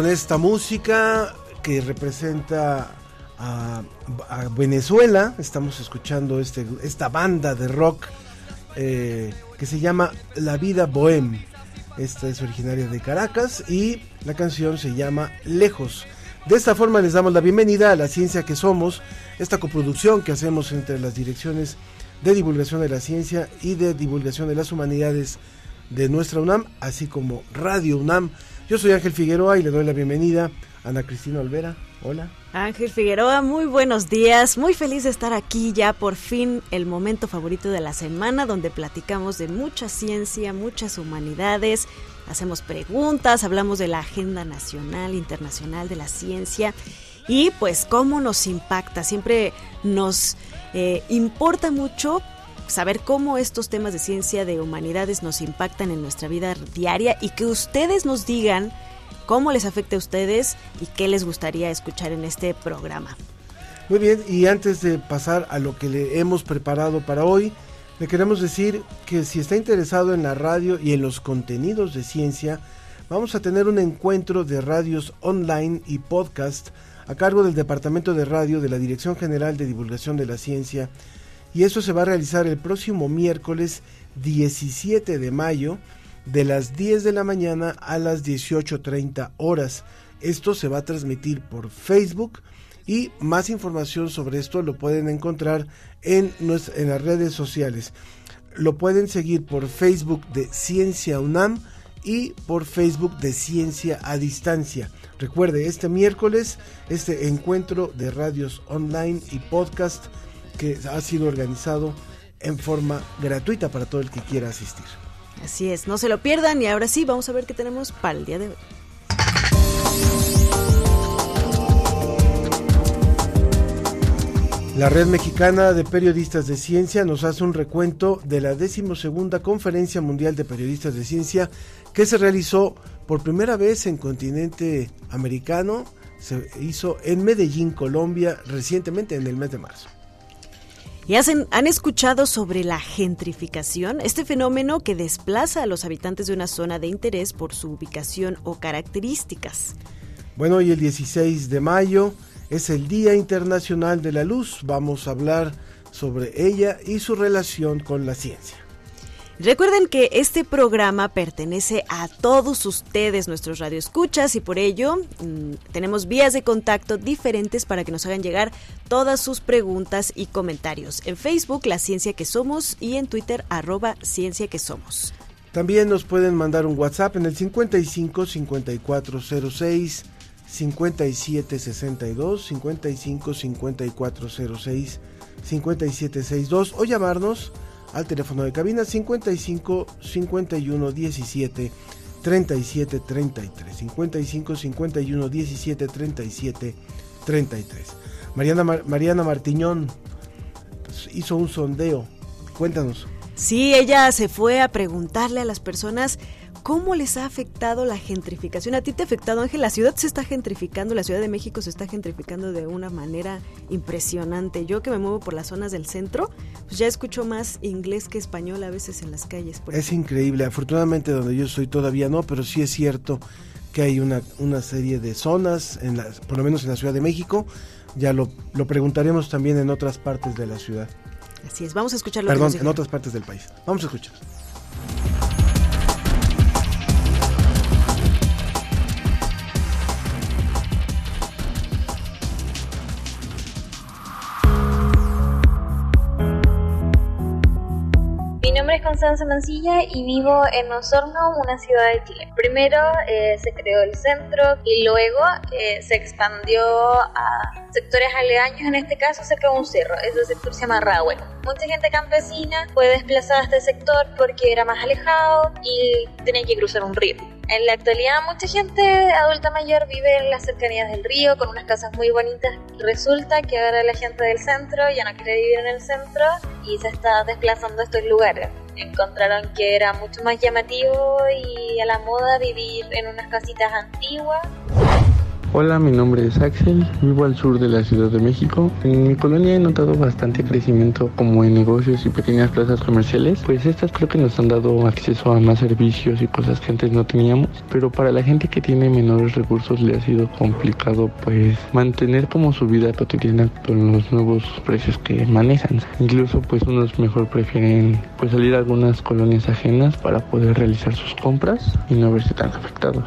con esta música que representa a, Venezuela, estamos escuchando este, esta banda de rock eh, que se llama La Vida Bohem. Esta es originaria de Caracas y la canción se llama Lejos. De esta forma les damos la bienvenida a La Ciencia que Somos, esta coproducción que hacemos entre las direcciones de divulgación de la ciencia y de divulgación de las humanidades de nuestra UNAM, así como Radio UNAM. Yo soy Ángel Figueroa y le doy la bienvenida a Ana Cristina Olvera. Hola. Ángel Figueroa, muy buenos días. Muy feliz de estar aquí ya por fin el momento favorito de la semana donde platicamos de mucha ciencia, muchas humanidades, hacemos preguntas, hablamos de la agenda nacional, internacional de la ciencia y pues cómo nos impacta. Siempre nos eh, importa mucho saber cómo estos temas de ciencia, de humanidades nos impactan en nuestra vida diaria y que ustedes nos digan cómo les afecta a ustedes y qué les gustaría escuchar en este programa. Muy bien, y antes de pasar a lo que le hemos preparado para hoy, le queremos decir que si está interesado en la radio y en los contenidos de ciencia, vamos a tener un encuentro de radios online y podcast a cargo del Departamento de Radio de la Dirección General de Divulgación de la Ciencia y eso se va a realizar el próximo miércoles 17 de mayo de las 10 de la mañana a las 18.30 horas. Esto se va a transmitir por Facebook y más información sobre esto lo pueden encontrar en, en las redes sociales. Lo pueden seguir por Facebook de Ciencia UNAM y por Facebook de Ciencia a Distancia. Recuerde, este miércoles, este encuentro de radios online y podcast que ha sido organizado en forma gratuita para todo el que quiera asistir. Así es, no se lo pierdan y ahora sí, vamos a ver qué tenemos para el día de hoy. La Red Mexicana de Periodistas de Ciencia nos hace un recuento de la decimosegunda Conferencia Mundial de Periodistas de Ciencia que se realizó por primera vez en continente americano, se hizo en Medellín, Colombia, recientemente en el mes de marzo. ¿Y hacen, han escuchado sobre la gentrificación? Este fenómeno que desplaza a los habitantes de una zona de interés por su ubicación o características. Bueno, hoy el 16 de mayo es el Día Internacional de la Luz. Vamos a hablar sobre ella y su relación con la ciencia. Recuerden que este programa pertenece a todos ustedes, nuestros radioescuchas, y por ello mmm, tenemos vías de contacto diferentes para que nos hagan llegar todas sus preguntas y comentarios. En Facebook, La Ciencia que Somos, y en Twitter, arroba Ciencia que Somos. También nos pueden mandar un WhatsApp en el 55 5406 5762 55 5406 5762 o llamarnos al teléfono de cabina 55 51 17 37 33 55 51 17 37 33 Mariana, Mariana Martiñón hizo un sondeo. Cuéntanos. Sí, ella se fue a preguntarle a las personas ¿Cómo les ha afectado la gentrificación? ¿A ti te ha afectado, Ángel? La ciudad se está gentrificando, la Ciudad de México se está gentrificando de una manera impresionante. Yo que me muevo por las zonas del centro, pues ya escucho más inglés que español a veces en las calles. es ejemplo. increíble, afortunadamente donde yo soy todavía no, pero sí es cierto que hay una, una serie de zonas, en por lo menos en la Ciudad de México, ya lo, lo preguntaremos también en otras partes de la ciudad. Así es, vamos a escucharlo. Perdón, en otras partes del país. Vamos a escuchar. Constanza Mancilla y vivo en Osorno, una ciudad de Chile. Primero eh, se creó el centro y luego eh, se expandió a sectores aledaños, en este caso se creó un cerro, ese sector se llama Rahue. Mucha gente campesina fue desplazada a este sector porque era más alejado y tenía que cruzar un río. En la actualidad mucha gente adulta mayor vive en las cercanías del río con unas casas muy bonitas. Resulta que ahora la gente del centro ya no quiere vivir en el centro y se está desplazando a estos lugares. Encontraron que era mucho más llamativo y a la moda vivir en unas casitas antiguas Hola, mi nombre es Axel, vivo al sur de la Ciudad de México. En mi colonia he notado bastante crecimiento como en negocios y pequeñas plazas comerciales, pues estas creo que nos han dado acceso a más servicios y cosas que antes no teníamos, pero para la gente que tiene menores recursos le ha sido complicado pues mantener como su vida cotidiana con los nuevos precios que manejan. Incluso pues unos mejor prefieren pues salir a algunas colonias ajenas para poder realizar sus compras y no verse tan afectados.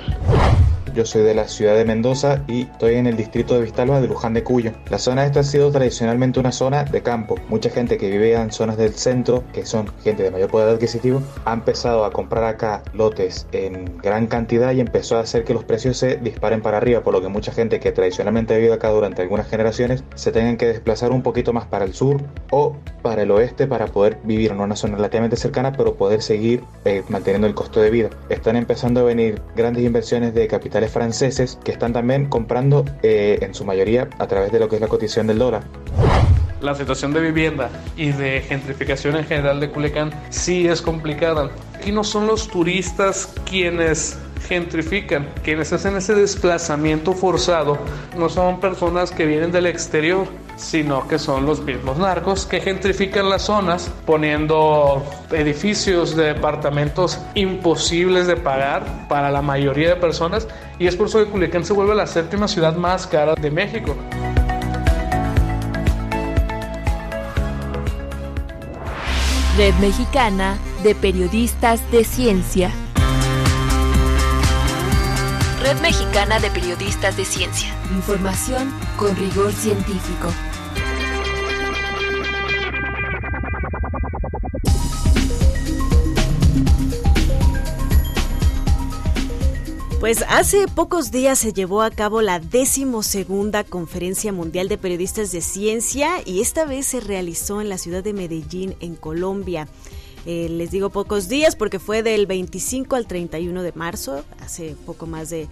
Yo soy de la ciudad de Mendoza y estoy en el distrito de Vistalba de Luján de Cuyo. La zona esta ha sido tradicionalmente una zona de campo. Mucha gente que vive en zonas del centro, que son gente de mayor poder adquisitivo, ha empezado a comprar acá lotes en gran cantidad y empezó a hacer que los precios se disparen para arriba, por lo que mucha gente que tradicionalmente ha vivido acá durante algunas generaciones se tengan que desplazar un poquito más para el sur o para el oeste para poder vivir en una zona relativamente cercana, pero poder seguir eh, manteniendo el costo de vida. Están empezando a venir grandes inversiones de capital franceses que están también comprando eh, en su mayoría a través de lo que es la cotización del dólar. La situación de vivienda y de gentrificación en general de Culiacán sí es complicada. Aquí no son los turistas quienes gentrifican, quienes hacen ese desplazamiento forzado, no son personas que vienen del exterior, sino que son los mismos narcos que gentrifican las zonas poniendo edificios de departamentos imposibles de pagar para la mayoría de personas y es por eso que Culiacán se vuelve la séptima ciudad más cara de México. Red Mexicana de Periodistas de Ciencia. Red Mexicana de Periodistas de Ciencia. Información con rigor científico. Pues hace pocos días se llevó a cabo la decimosegunda Conferencia Mundial de Periodistas de Ciencia y esta vez se realizó en la ciudad de Medellín, en Colombia. Eh, les digo pocos días porque fue del 25 al 31 de marzo, hace poco más de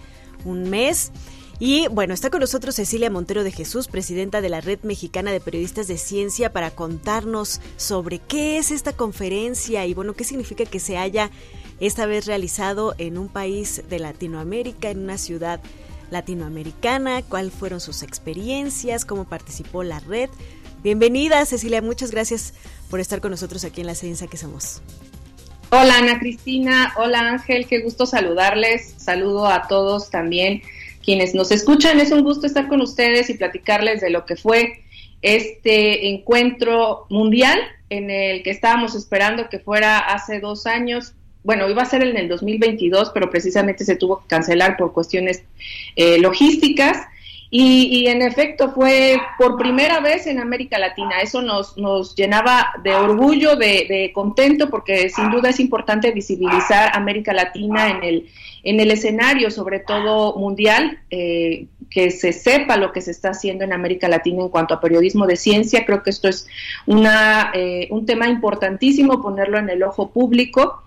un mes. Y bueno, está con nosotros Cecilia Montero de Jesús, presidenta de la Red Mexicana de Periodistas de Ciencia, para contarnos sobre qué es esta conferencia y bueno, qué significa que se haya esta vez realizado en un país de Latinoamérica, en una ciudad latinoamericana, cuáles fueron sus experiencias, cómo participó la red. Bienvenida Cecilia, muchas gracias por estar con nosotros aquí en la ciencia que somos. Hola Ana Cristina, hola Ángel, qué gusto saludarles. Saludo a todos también quienes nos escuchan. Es un gusto estar con ustedes y platicarles de lo que fue este encuentro mundial en el que estábamos esperando que fuera hace dos años. Bueno, iba a ser en el 2022, pero precisamente se tuvo que cancelar por cuestiones eh, logísticas. Y, en efecto fue por primera vez en América Latina. Eso nos, nos llenaba de orgullo, de, contento, porque sin duda es importante visibilizar América Latina en el, en el escenario, sobre todo mundial, eh, que se sepa lo que se está haciendo en América Latina en cuanto a periodismo de ciencia. Creo que esto es una, eh, un tema importantísimo, ponerlo en el ojo público.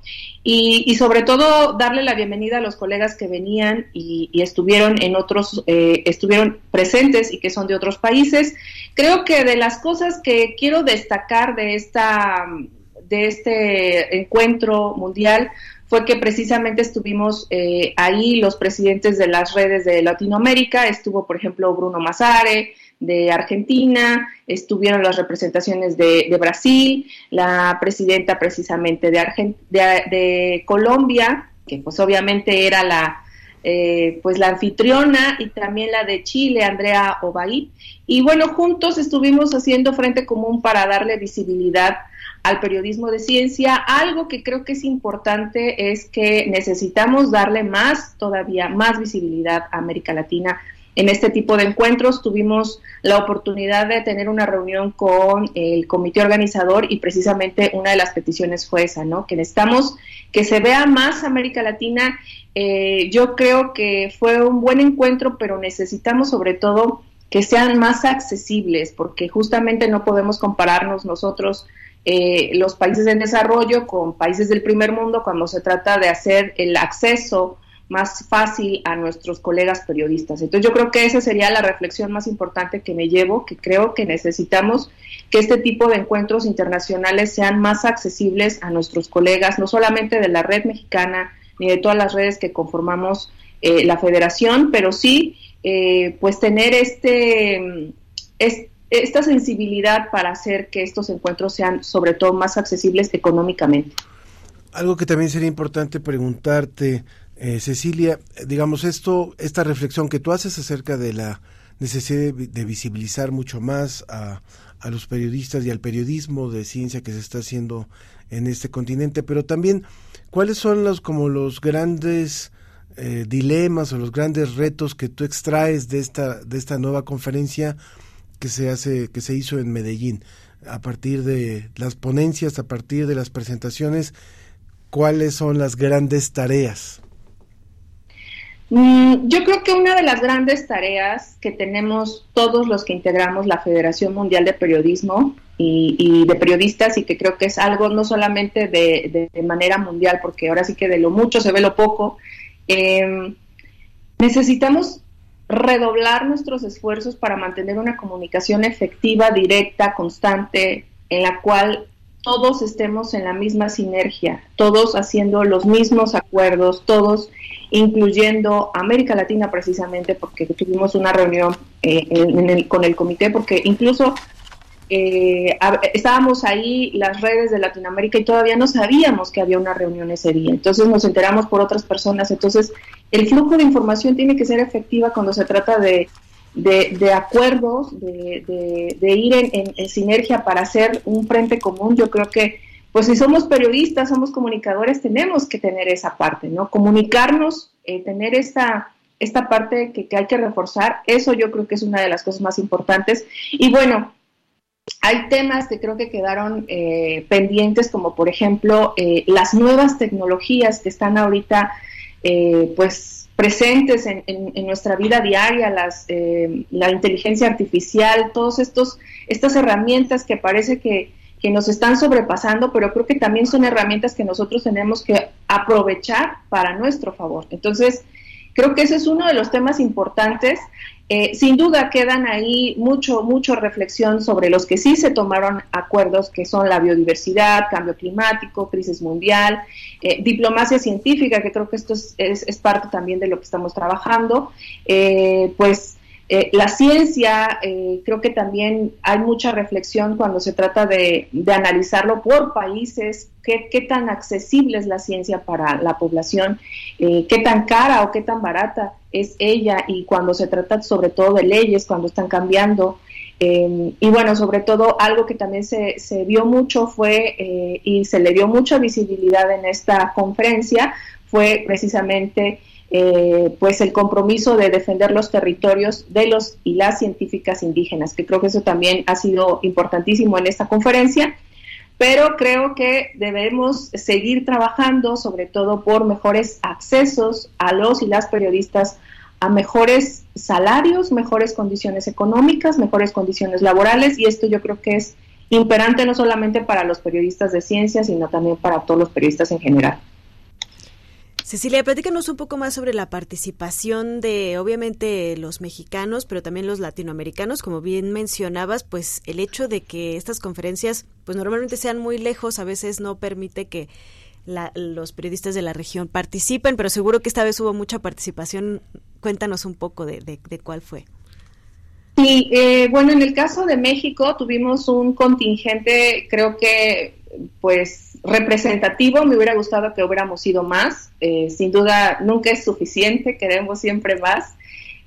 Y, sobre todo darle la bienvenida a los colegas que venían y, estuvieron en otros, eh, estuvieron presentes y que son de otros países. Creo que de las cosas que quiero destacar de esta, de este encuentro mundial fue que precisamente estuvimos eh, ahí los presidentes de las redes de Latinoamérica, estuvo por ejemplo Bruno Mazare, de Argentina, estuvieron las representaciones de, Brasil, la presidenta precisamente de, de, Colombia, que pues obviamente era la, eh, pues la anfitriona y también la de Chile, Andrea Obaid. Y bueno, juntos estuvimos haciendo frente común para darle visibilidad al periodismo de ciencia. Algo que creo que es importante es que necesitamos darle más, todavía más visibilidad a América Latina en este tipo de encuentros. Tuvimos la oportunidad de tener una reunión con el comité organizador y precisamente una de las peticiones fue esa, ¿no? Que necesitamos que se vea más América Latina. Eh, yo creo que fue un buen encuentro, pero necesitamos sobre todo que sean más accesibles, porque justamente no podemos compararnos nosotros eh, los países en desarrollo con países del primer mundo cuando se trata de hacer el acceso más fácil a nuestros colegas periodistas. Entonces yo creo que esa sería la reflexión más importante que me llevo, que creo que necesitamos que este tipo de encuentros internacionales sean más accesibles a nuestros colegas, no solamente de la red mexicana ni de todas las redes que conformamos eh, la federación, pero sí eh, pues tener este, esta sensibilidad para hacer que estos encuentros sean sobre todo más accesibles económicamente. Algo que también sería importante preguntarte, eh, Cecilia, digamos esto, esta reflexión que tú haces acerca de la necesidad de, visibilizar mucho más a, los periodistas y al periodismo de ciencia que se está haciendo en este continente, pero también cuáles son los como los grandes eh, dilemas o los grandes retos que tú extraes de esta de esta nueva conferencia que se hace que se hizo en Medellín a partir de las ponencias, a partir de las presentaciones, cuáles son las grandes tareas. Mm, yo creo que una de las grandes tareas que tenemos todos los que integramos la Federación Mundial de Periodismo y, de periodistas y que creo que es algo no solamente de, manera mundial, porque ahora sí que de lo mucho se ve lo poco, em, necesitamos redoblar nuestros esfuerzos para mantener una comunicación efectiva, directa, constante, en la cual todos estemos en la misma sinergia, todos haciendo los mismos acuerdos, todos incluyendo América Latina precisamente, porque tuvimos una reunión eh, con el comité, porque incluso eh, estábamos ahí las redes de Latinoamérica y todavía no sabíamos que había una reunión ese día. Entonces nos enteramos por otras personas. Entonces el flujo de información tiene que ser efectiva cuando se trata de, de, acuerdos, de, ir en, sinergia para hacer un frente común. Yo creo que pues si somos periodistas, somos comunicadores, tenemos que tener esa parte, ¿no? Comunicarnos, eh, tener esta, esta parte que, hay que reforzar, eso yo creo que es una de las cosas más importantes. Y bueno, hay temas que creo que quedaron eh, pendientes, como por ejemplo eh, las nuevas tecnologías que están ahorita, pues presentes en, nuestra vida diaria, las, la inteligencia artificial, todos estos estas herramientas que parece que que nos están sobrepasando, pero creo que también son herramientas que nosotros tenemos que aprovechar para nuestro favor. Entonces, creo que ese es uno de los temas importantes. Eh, sin duda quedan ahí mucho, mucho reflexión sobre los que sí se tomaron acuerdos, que son la biodiversidad, cambio climático, crisis mundial, eh, diplomacia científica, que creo que esto es, es, parte también de lo que estamos trabajando, eh, pues la ciencia, creo que también hay mucha reflexión cuando se trata de, analizarlo por países, qué, tan accesible es la ciencia para la población, qué tan cara o qué tan barata es ella y cuando se trata sobre todo de leyes, cuando están cambiando. y bueno, sobre todo algo que también se, se vio mucho fue y se le dio mucha visibilidad en esta conferencia fue precisamente eh, pues el compromiso de defender los territorios de los y las científicas indígenas, que creo que eso también ha sido importantísimo en esta conferencia, pero creo que debemos seguir trabajando sobre todo por mejores accesos a los y las periodistas a mejores salarios, mejores condiciones económicas, mejores condiciones laborales y esto yo creo que es imperante no solamente para los periodistas de ciencia, sino también para todos los periodistas en general. Cecilia, platícanos un poco más sobre la participación de, obviamente, los mexicanos, pero también los latinoamericanos. Como bien mencionabas, pues el hecho de que estas conferencias, pues normalmente sean muy lejos, a veces no permite que los periodistas de la región participen, pero seguro que esta vez hubo mucha participación. Cuéntanos un poco de, de cuál fue. Sí, eh, bueno, en el caso de México tuvimos un contingente, creo que, pues representativo, me hubiera gustado que hubiéramos sido más, eh, sin duda nunca es suficiente, queremos siempre más.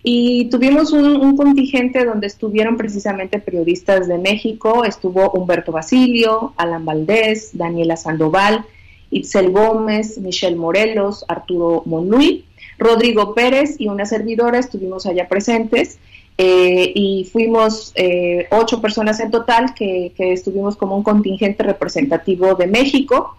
Y tuvimos un, contingente donde estuvieron precisamente periodistas de México, estuvo Humberto Basilio, Alan Valdés, Daniela Sandoval, Itzel Gómez, Michelle Morelos, Arturo Monluy, Rodrigo Pérez y una servidora estuvimos allá presentes. Eh, y fuimos eh, ocho personas en total que, estuvimos como un contingente representativo de México.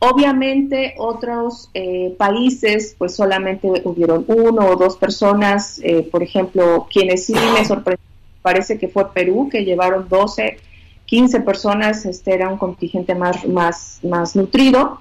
Obviamente otros eh, países pues solamente hubieron uno o dos personas, por ejemplo, quienes sí me sorprendió, parece que fue Perú, que llevaron 12, 15 personas, este era un contingente más, más, más nutrido.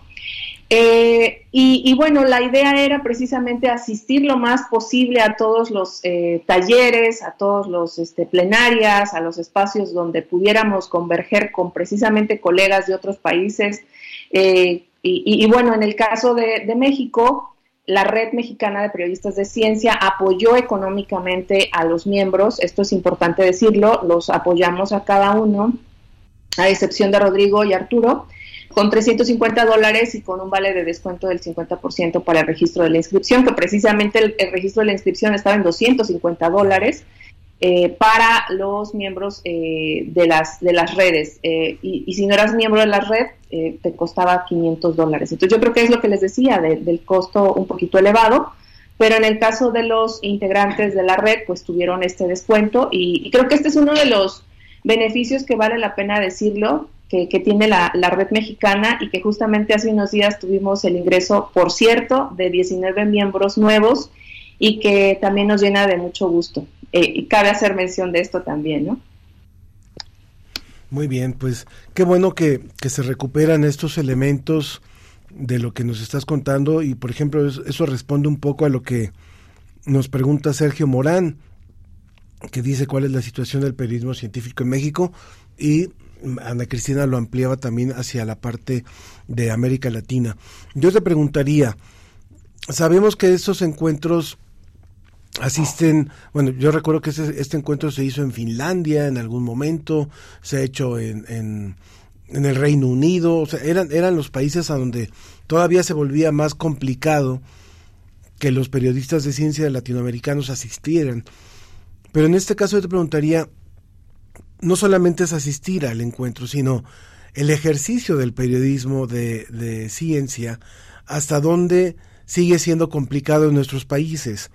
Eh, y, bueno, la idea era precisamente asistir lo más posible a todos los eh, talleres, a todos los este, plenarias, a los espacios donde pudiéramos converger con precisamente colegas de otros países. Eh, y, bueno, en el caso de, México, la Red Mexicana de Periodistas de Ciencia apoyó económicamente a los miembros, esto es importante decirlo, los apoyamos a cada uno, a excepción de Rodrigo y Arturo con 350 dólares y con un vale de descuento del 50% para el registro de la inscripción, que precisamente el, registro de la inscripción estaba en 250 dólares eh, para los miembros eh, de, las, de las redes. Eh, y, si no eras miembro de la red, te costaba 500 dólares. Entonces yo creo que es lo que les decía, del costo un poquito elevado. Pero en el caso de los integrantes de la red, pues tuvieron este descuento y creo que este es uno de los beneficios que vale la pena decirlo, que, tiene la, red mexicana y que justamente hace unos días tuvimos el ingreso, por cierto, de 19 miembros nuevos y que también nos llena de mucho gusto. Eh, y cabe hacer mención de esto también, ¿no? Muy bien, pues qué bueno que, que se recuperan estos elementos de lo que nos estás contando y por ejemplo eso responde un poco a lo que nos pregunta Sergio Morán, que dice cuál es la situación del periodismo científico en México y Ana Cristina lo ampliaba también hacia la parte de América Latina. Yo te preguntaría, sabemos que estos encuentros asisten, bueno, yo recuerdo que este, encuentro se hizo en Finlandia en algún momento, se ha hecho en, en, en, el Reino Unido, o sea, eran, eran los países a donde todavía se volvía más complicado que los periodistas de ciencia latinoamericanos asistieran. Pero en este caso yo te preguntaría, no solamente es asistir al encuentro, sino el ejercicio del periodismo de, ciencia, hasta dónde sigue siendo complicado en nuestros países.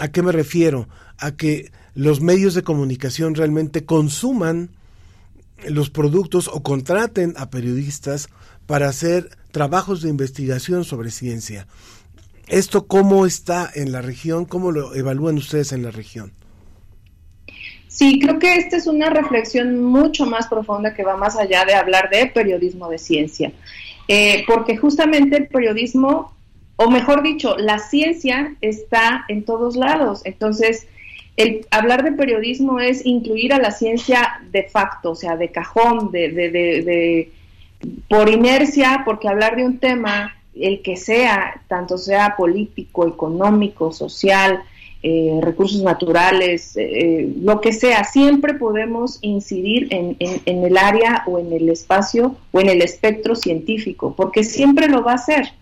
¿A qué me refiero? A que los medios de comunicación realmente consuman los productos o contraten a periodistas para hacer trabajos de investigación sobre ciencia. ¿Esto cómo está en la región? ¿Cómo lo evalúan ustedes en la región? Sí, creo que esta es una reflexión mucho más profunda que va más allá de hablar de periodismo de ciencia, eh, porque justamente el periodismo, o mejor dicho, la ciencia está en todos lados. Entonces, el hablar de periodismo es incluir a la ciencia de facto, o sea, de cajón, de, de, de por inercia, porque hablar de un tema, el que sea, tanto sea político, económico, social, eh, recursos naturales, eh, eh, lo que sea, siempre podemos incidir en, en, el área o en el espacio o en el espectro científico, porque siempre lo va a hacer.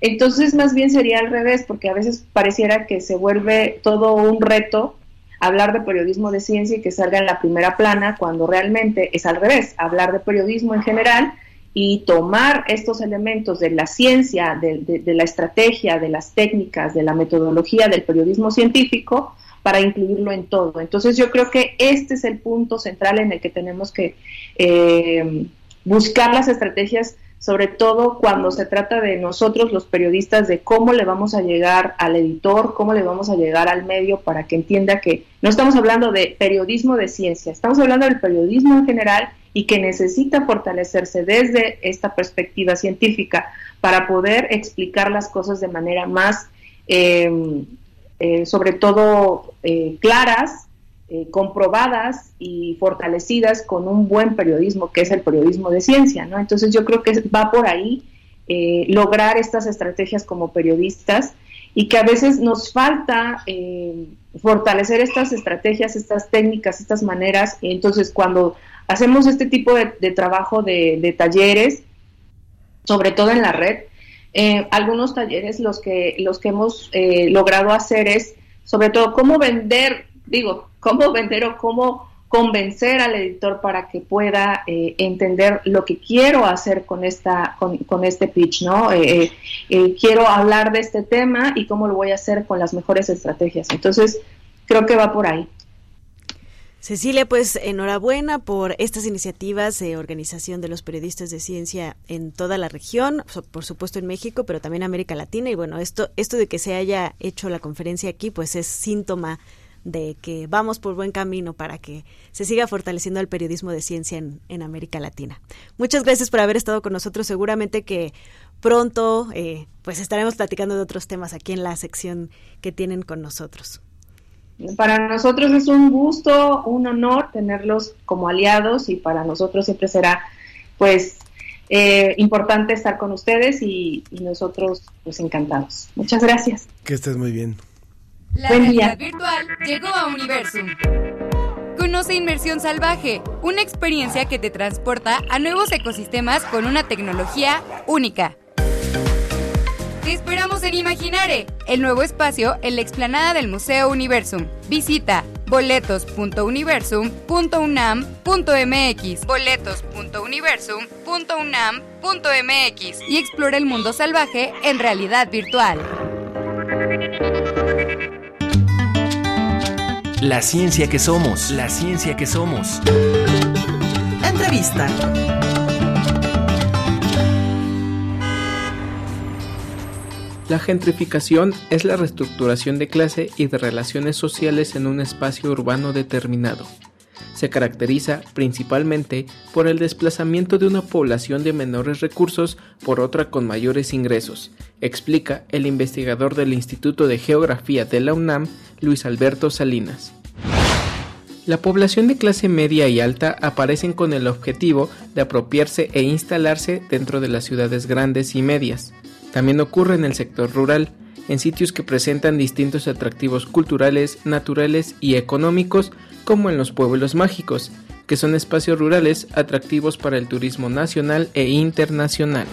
Entonces, más bien sería al revés, porque a veces pareciera que se vuelve todo un reto hablar de periodismo de ciencia y que salga en la primera plana, cuando realmente es al revés, hablar de periodismo en general y tomar estos elementos de la ciencia, de, la estrategia, de las técnicas, de la metodología del periodismo científico para incluirlo en todo. Entonces yo creo que este es el punto central en el que tenemos que eh, buscar las estrategias, sobre todo cuando se trata de nosotros los periodistas, de cómo le vamos a llegar al editor, cómo le vamos a llegar al medio para que entienda que no estamos hablando de periodismo de ciencia, estamos hablando del periodismo en general y que necesita fortalecerse desde esta perspectiva científica para poder explicar las cosas de manera más, eh, eh, sobre todo, eh, claras, comprobadas y fortalecidas con un buen periodismo, que es el periodismo de ciencia, ¿no? Entonces yo creo que va por ahí lograr estas estrategias como periodistas y que a veces nos falta fortalecer estas estrategias, estas técnicas, estas maneras. Entonces, cuando hacemos este tipo de, trabajo de, talleres, sobre todo en la red. Eh, algunos talleres los que, los que hemos eh, logrado hacer es, sobre todo, cómo vender, digo, cómo vender o cómo convencer al editor para que pueda eh, entender lo que quiero hacer con esta con, con este pitch, ¿no? quiero hablar de este tema y cómo lo voy a hacer con las mejores estrategias. Entonces, creo que va por ahí. Cecilia, pues enhorabuena por estas iniciativas de organización de los periodistas de ciencia en toda la región, por supuesto en México, pero también América Latina. Y bueno, esto, esto de que se haya hecho la conferencia aquí, pues es síntoma de que vamos por buen camino para que se siga fortaleciendo el periodismo de ciencia en, en América Latina. Muchas gracias por haber estado con nosotros. Seguramente que pronto eh, pues estaremos platicando de otros temas aquí en la sección que tienen con nosotros. Para nosotros es un gusto, un honor tenerlos como aliados y para nosotros siempre será pues eh, importante estar con ustedes y, nosotros pues encantados. Muchas gracias. Que estés muy bien. La realidad virtual llegó a Universum. Conoce Inmersión Salvaje, una experiencia que te transporta a nuevos ecosistemas con una tecnología única. Te esperamos en Imaginare, el nuevo espacio en la explanada del Museo Universum. Visita boletos.universum.unam.mx boletos.universum.unam.mx y explora el mundo salvaje en realidad virtual. La ciencia que somos, la ciencia que somos. Entrevista. La gentrificación es la reestructuración de clase y de relaciones sociales en un espacio urbano determinado. Se caracteriza principalmente por el desplazamiento de una población de menores recursos por otra con mayores ingresos, explica el investigador del Instituto de Geografía de la UNAM, Luis Alberto Salinas. La población de clase media y alta aparecen con el objetivo de apropiarse e instalarse dentro de las ciudades grandes y medias. También ocurre en el sector rural, en sitios que presentan distintos atractivos culturales, naturales y económicos, como en los pueblos mágicos, que son espacios rurales atractivos para el turismo nacional e internacional.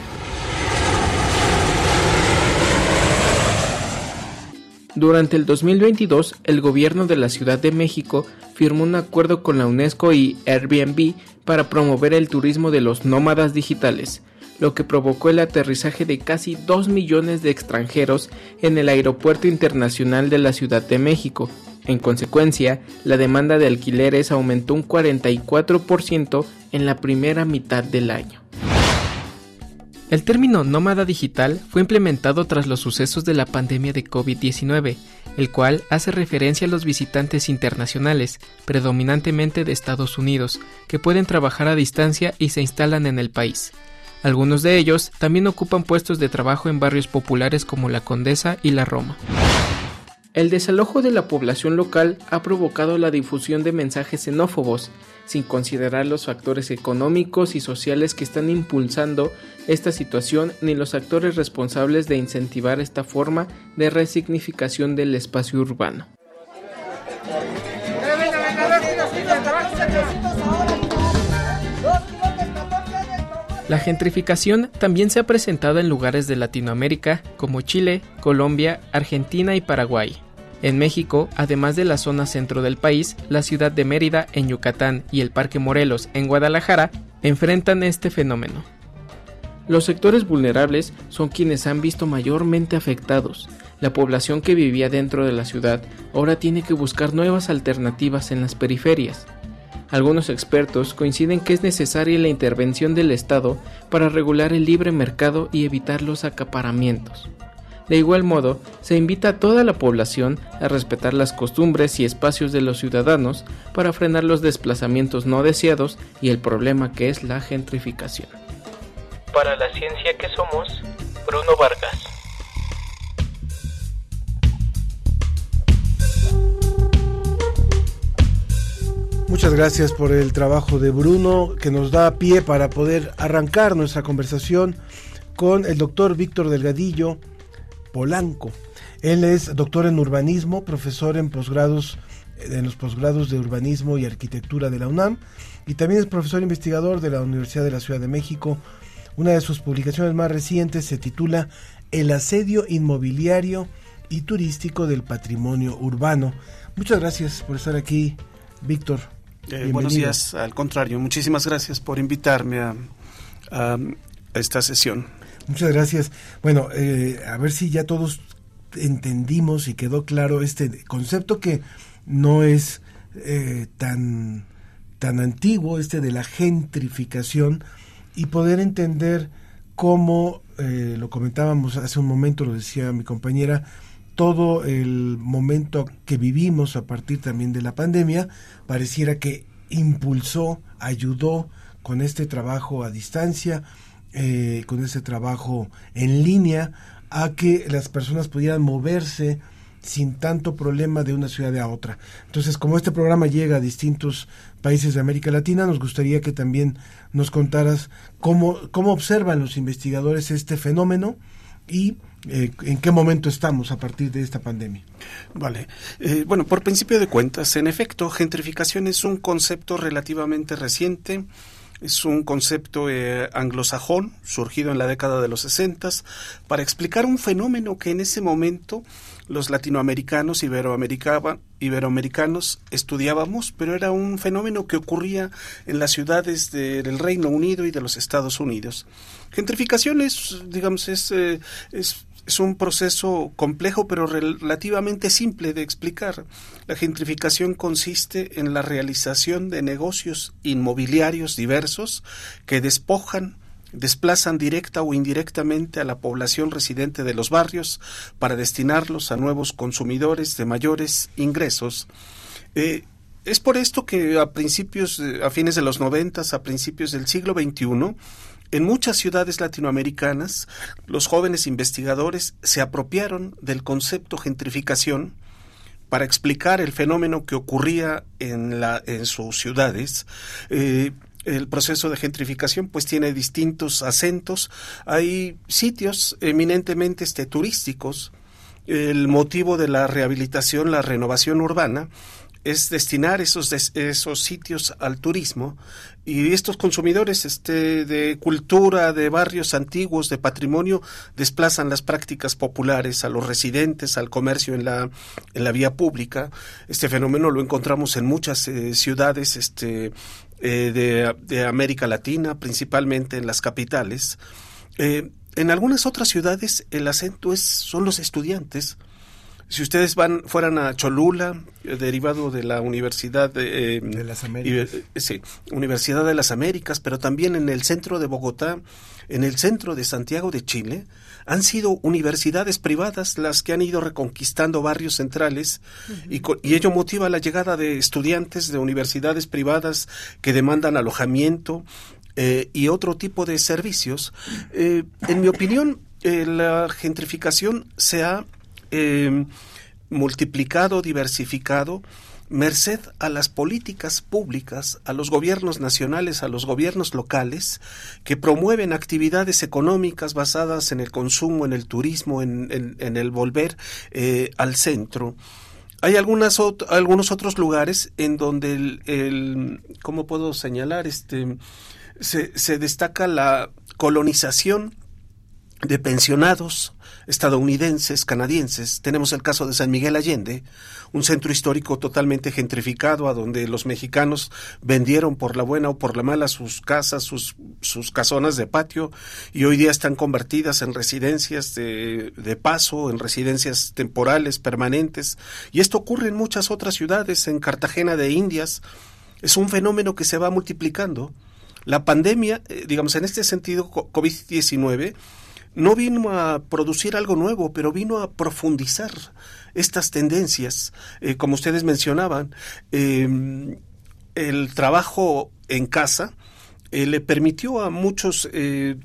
Durante el 2022, el gobierno de la Ciudad de México firmó un acuerdo con la UNESCO y Airbnb para promover el turismo de los nómadas digitales, lo que provocó el aterrizaje de casi 2 millones de extranjeros en el Aeropuerto Internacional de la Ciudad de México. En consecuencia, la demanda de alquileres aumentó un 44% en la primera mitad del año. El término nómada digital fue implementado tras los sucesos de la pandemia de COVID-19, el cual hace referencia a los visitantes internacionales, predominantemente de Estados Unidos, que pueden trabajar a distancia y se instalan en el país. Algunos de ellos también ocupan puestos de trabajo en barrios populares como la Condesa y la Roma. El desalojo de la población local ha provocado la difusión de mensajes xenófobos, sin considerar los factores económicos y sociales que están impulsando esta situación ni los actores responsables de incentivar esta forma de resignificación del espacio urbano. La gentrificación también se ha presentado en lugares de Latinoamérica como Chile, Colombia, Argentina y Paraguay. En México, además de la zona centro del país, la ciudad de Mérida en Yucatán y el Parque Morelos en Guadalajara enfrentan este fenómeno. Los sectores vulnerables son quienes han visto mayormente afectados. La población que vivía dentro de la ciudad ahora tiene que buscar nuevas alternativas en las periferias. Algunos expertos coinciden que es necesaria la intervención del Estado para regular el libre mercado y evitar los acaparamientos. De igual modo, se invita a toda la población a respetar las costumbres y espacios de los ciudadanos para frenar los desplazamientos no deseados y el problema que es la gentrificación. Para la ciencia que somos, Bruno Vargas. Muchas gracias por el trabajo de Bruno que nos da pie para poder arrancar nuestra conversación con el doctor Víctor Delgadillo Polanco. Él es doctor en urbanismo, profesor en posgrados en los posgrados de urbanismo y arquitectura de la UNAM y también es profesor investigador de la Universidad de la Ciudad de México. Una de sus publicaciones más recientes se titula El asedio inmobiliario y turístico del patrimonio urbano. Muchas gracias por estar aquí, Víctor. Eh, buenos días, al contrario, muchísimas gracias por invitarme a, esta sesión. Muchas gracias. Bueno, eh, a ver si ya todos entendimos y quedó claro este concepto que no es eh, tan, tan antiguo, este de la gentrificación, y poder entender cómo, lo comentábamos hace un momento, lo decía mi compañera, todo el momento que vivimos a partir también de la pandemia, pareciera que impulsó, ayudó con este trabajo a distancia, eh, con este trabajo en línea, a que las personas pudieran moverse sin tanto problema de una ciudad a otra. Entonces, como este programa llega a distintos países de América Latina, nos gustaría que también nos contaras cómo, cómo observan los investigadores este fenómeno y eh, en qué momento estamos a partir de esta pandemia. Vale. Eh, bueno, por principio de cuentas, en efecto, gentrificación es un concepto relativamente reciente. Es un concepto eh, anglosajón, surgido en la década de los 60, para explicar un fenómeno que en ese momento los latinoamericanos, iberoamericanos estudiábamos, pero era un fenómeno que ocurría en las ciudades del Reino Unido y de los Estados Unidos. Gentrificación es, digamos, es, eh, es es un proceso complejo pero relativamente simple de explicar. La gentrificación consiste en la realización de negocios inmobiliarios diversos que despojan, desplazan directa o indirectamente a la población residente de los barrios para destinarlos a nuevos consumidores de mayores ingresos. Eh, es por esto que a principios, a fines de los noventas, a principios del siglo XXI, en muchas ciudades latinoamericanas, los jóvenes investigadores se apropiaron del concepto gentrificación para explicar el fenómeno que ocurría en, la, en sus ciudades. Eh, el proceso de gentrificación pues tiene distintos acentos. Hay sitios eminentemente este, turísticos. El motivo de la rehabilitación, la renovación urbana, es destinar esos, esos sitios al turismo y estos consumidores este, de cultura, de barrios antiguos, de patrimonio, desplazan las prácticas populares a los residentes, al comercio en la, en la vía pública. Este fenómeno lo encontramos en muchas eh, ciudades este, eh, de, de, América Latina, principalmente en las capitales. Eh, en algunas otras ciudades el acento es, son los estudiantes, si ustedes van fueran a Cholula, eh, derivado de la Universidad de, eh, las Américas. Eh, sí, Universidad de las Américas, pero también en el centro de Bogotá, en el centro de Santiago de Chile, han sido universidades privadas las que han ido reconquistando barrios centrales y, y, ello motiva la llegada de estudiantes de universidades privadas que demandan alojamiento y otro tipo de servicios. en mi opinión, la gentrificación se ha eh, multiplicado, diversificado, merced a las políticas públicas, a los gobiernos nacionales, a los gobiernos locales, que promueven actividades económicas basadas en el consumo, en el turismo, en, el volver eh, al centro. Hay algunos otros lugares en donde el, ¿cómo puedo señalar? Este, se destaca la colonización de pensionados estadounidenses, canadienses. Tenemos el caso de San Miguel Allende, un centro histórico totalmente gentrificado a donde los mexicanos vendieron por la buena o por la mala sus casas, sus, sus casonas de patio y hoy día están convertidas en residencias de, de paso, en residencias temporales, permanentes. Y esto ocurre en muchas otras ciudades, en Cartagena de Indias. Es un fenómeno que se va multiplicando. La pandemia, eh, digamos, en este sentido, COVID-19, no vino a producir algo nuevo, pero vino a profundizar estas tendencias. Eh, como ustedes mencionaban, em, el trabajo en casa eh, le permitió a muchos eh,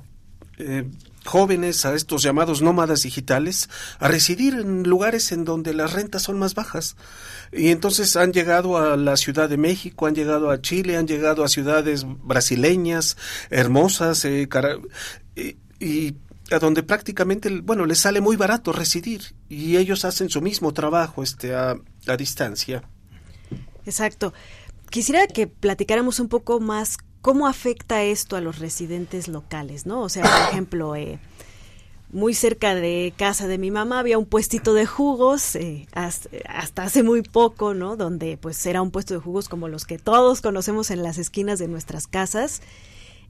jóvenes, a estos llamados nómadas digitales, a residir en lugares en donde las rentas son más bajas. Y entonces han llegado a la Ciudad de México, han llegado a Chile, han llegado a ciudades brasileñas, hermosas, y a donde prácticamente, bueno, les sale muy barato residir y ellos hacen su mismo trabajo este, a, a distancia. Exacto. Quisiera que platicáramos un poco más cómo afecta esto a los residentes locales, ¿no? O sea, por ejemplo, eh, muy cerca de casa de mi mamá había un puestito de jugos, eh, hasta, hasta, hace muy poco, ¿no? Donde pues era un puesto de jugos como los que todos conocemos en las esquinas de nuestras casas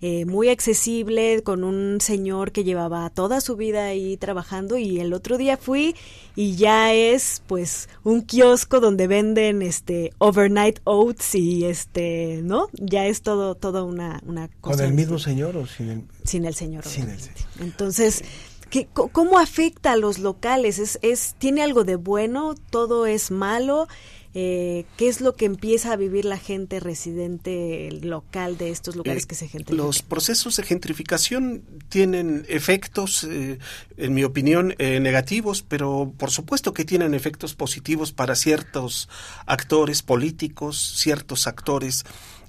eh, muy accesible con un señor que llevaba toda su vida ahí trabajando y el otro día fui y ya es pues un kiosco donde venden este overnight oats y este, ¿no? Ya es todo todo una una cosa. ¿Con el mismo señor o sin el sin el señor? Sin el señor. Entonces, ¿qué, ¿cómo afecta a los locales? ¿Es, es, ¿Tiene algo de bueno? ¿Todo es malo? Eh, ¿Qué es lo que empieza a vivir la gente residente local de estos lugares Eh, que se gentrifican? Los procesos de gentrificación tienen efectos, eh, en mi opinión, negativos, pero por supuesto que tienen efectos positivos para ciertos actores políticos, ciertos actores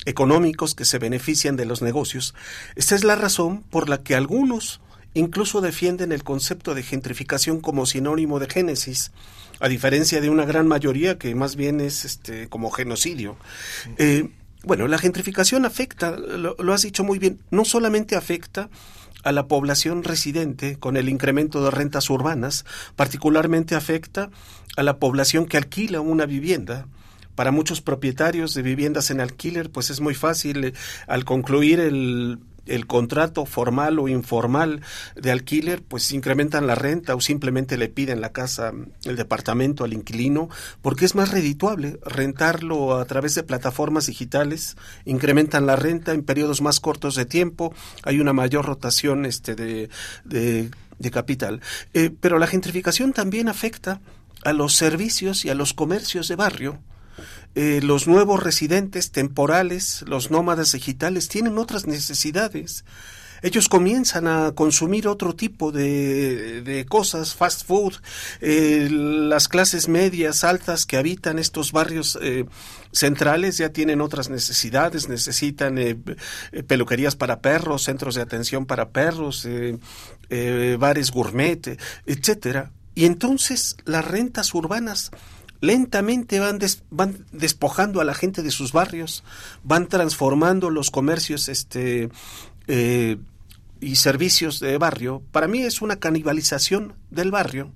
económicos que se benefician de los negocios. Esta es la razón por la que algunos incluso defienden el concepto de gentrificación como sinónimo de génesis, a diferencia de una gran mayoría que más bien es este como genocidio. Eh, bueno, la gentrificación afecta, lo, has dicho muy bien, no solamente afecta a la población residente con el incremento de rentas urbanas, particularmente afecta a la población que alquila una vivienda. Para muchos propietarios de viviendas en alquiler, pues es muy fácil eh, al concluir el, el contrato formal o informal de alquiler, pues incrementan la renta o simplemente le piden la casa, el departamento al inquilino, porque es más redituable rentarlo a través de plataformas digitales, incrementan la renta en periodos más cortos de tiempo, hay una mayor rotación este, de, de, capital. Eh, pero la gentrificación también afecta a los servicios y a los comercios de barrio. Eh, los nuevos residentes temporales, los nómadas digitales, tienen otras necesidades. Ellos comienzan a consumir otro tipo de, de cosas, fast food, eh, las clases medias, altas que habitan estos barrios eh, centrales ya tienen otras necesidades, necesitan eh, peluquerías para perros, centros de atención para perros, bares gourmet, etcétera. Y entonces las rentas urbanas lentamente van, des, van despojando a la gente de sus barrios, van transformando los comercios este, eh, y servicios de barrio. Para mí es una canibalización del barrio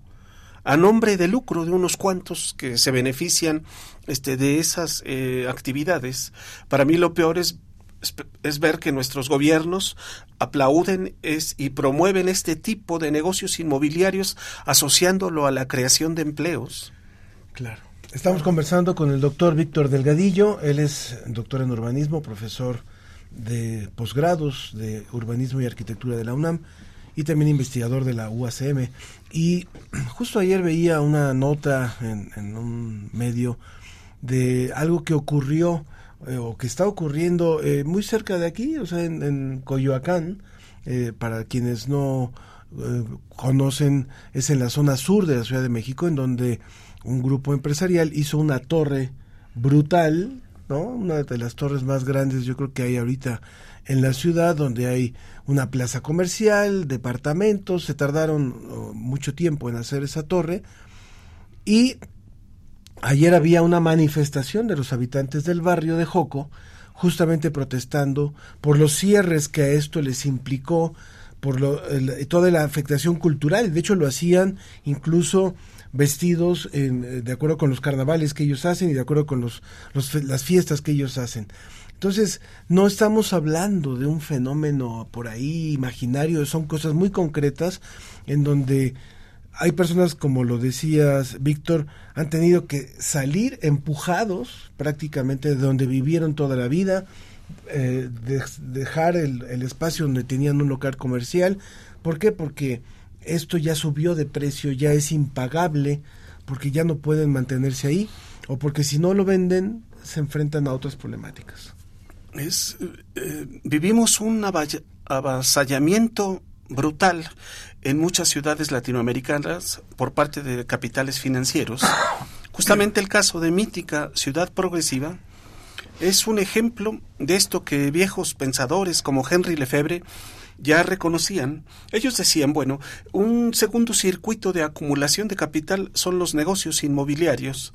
a nombre de lucro de unos cuantos que se benefician este, de esas eh, actividades. Para mí lo peor es ver que nuestros gobiernos aplauden y promueven este tipo de negocios inmobiliarios asociándolo a la creación de empleos. Claro. Estamos conversando con el doctor Víctor Delgadillo. Él es doctor en urbanismo, profesor de posgrados de urbanismo y arquitectura de la UNAM y también investigador de la UACM. Y justo ayer veía una nota en, en un medio de algo que ocurrió eh, o que está ocurriendo eh, muy cerca de aquí, o sea, en, en Coyoacán, eh, para quienes no conocen, es en la zona sur de la Ciudad de México, en donde un grupo empresarial hizo una torre brutal, ¿no? Una de las torres más grandes yo creo que hay ahorita en la ciudad, donde hay una plaza comercial, departamentos, se tardaron oh, mucho tiempo en hacer esa torre y ayer había una manifestación de los habitantes del barrio de Joco, justamente protestando por los cierres que a esto les implicó, por lo, toda la afectación cultural. De hecho, lo hacían incluso vestidos en, de acuerdo con los carnavales que ellos hacen y de acuerdo con los, las fiestas que ellos hacen. Entonces, no estamos hablando de un fenómeno por ahí imaginario, son cosas muy concretas en donde hay personas, como lo decías, Víctor, han tenido que salir empujados prácticamente de donde vivieron toda la vida, eh, de, dejar el, el, espacio donde tenían un local comercial. ¿Por qué? Porque esto ya subió de precio, ya es impagable, porque ya no pueden mantenerse ahí, o porque si no lo venden, se enfrentan a otras problemáticas. Es, eh, vivimos un avasallamiento brutal en muchas ciudades latinoamericanas por parte de capitales financieros. Justamente el caso de mítica Ciudad Progresiva es un ejemplo de esto que viejos pensadores como Henry Lefebvre ya reconocían. Ellos decían, bueno, un segundo circuito de acumulación de capital son los negocios inmobiliarios.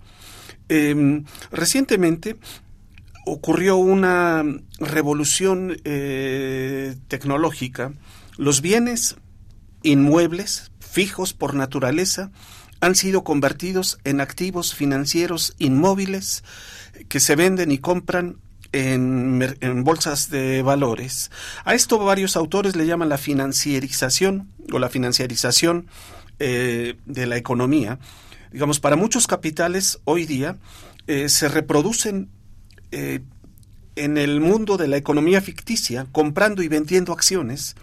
Eh, recientemente ocurrió una revolución eh, tecnológica. Los bienes inmuebles, fijos por naturaleza, han sido convertidos en activos financieros inmóviles que se venden y compran en, bolsas de valores. A esto varios autores le llaman la financiarización o la financiarización eh, de la economía. Digamos, para muchos capitales hoy día eh, se reproducen eh, en el mundo de la economía ficticia, comprando y vendiendo acciones,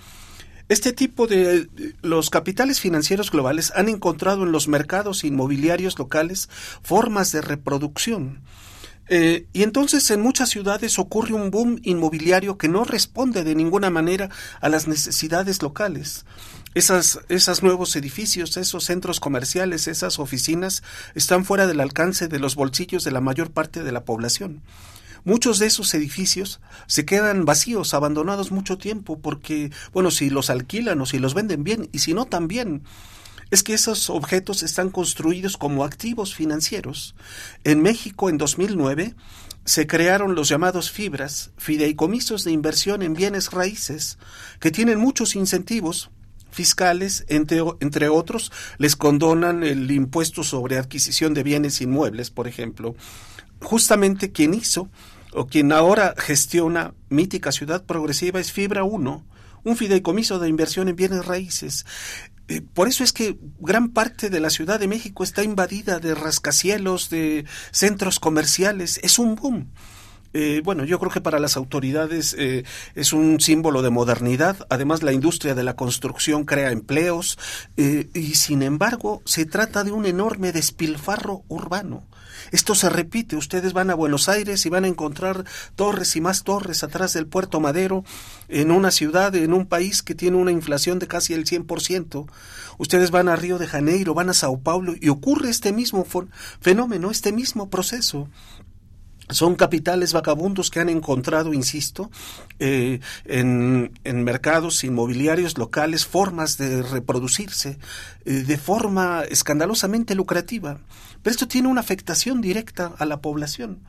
Este tipo de los capitales financieros globales han encontrado en los mercados inmobiliarios locales formas de reproducción. Eh, y entonces en muchas ciudades ocurre un boom inmobiliario que no responde de ninguna manera a las necesidades locales. Esas, esos nuevos edificios, esos centros comerciales, esas oficinas están fuera del alcance de los bolsillos de la mayor parte de la población. Muchos de esos edificios se quedan vacíos, abandonados mucho tiempo, porque, bueno, si los alquilan o si los venden bien, y si no también, es que esos objetos están construidos como activos financieros. En México, en 2009, se crearon los llamados fibras, fideicomisos de inversión en bienes raíces, que tienen muchos incentivos fiscales, entre, entre, otros, les condonan el impuesto sobre adquisición de bienes inmuebles, por ejemplo. Justamente quien hizo o quien ahora gestiona Mítica Ciudad Progresiva es Fibra 1, un fideicomiso de inversión en bienes raíces. Eh, por eso es que gran parte de la Ciudad de México está invadida de rascacielos, de centros comerciales. Es un boom. Eh, bueno, yo creo que para las autoridades eh, es un símbolo de modernidad. Además, la industria de la construcción crea empleos y, sin embargo, se trata de un enorme despilfarro urbano. Esto se repite, ustedes van a Buenos Aires y van a encontrar torres y más torres atrás del puerto Madero, en una ciudad, en un país que tiene una inflación de casi el 100%. Ustedes van a Río de Janeiro, van a Sao Paulo y ocurre este mismo fenómeno, este mismo proceso son capitales vagabundos que han encontrado, insisto, eh, en, mercados inmobiliarios locales formas de reproducirse eh, de forma escandalosamente lucrativa. Pero esto tiene una afectación directa a la población.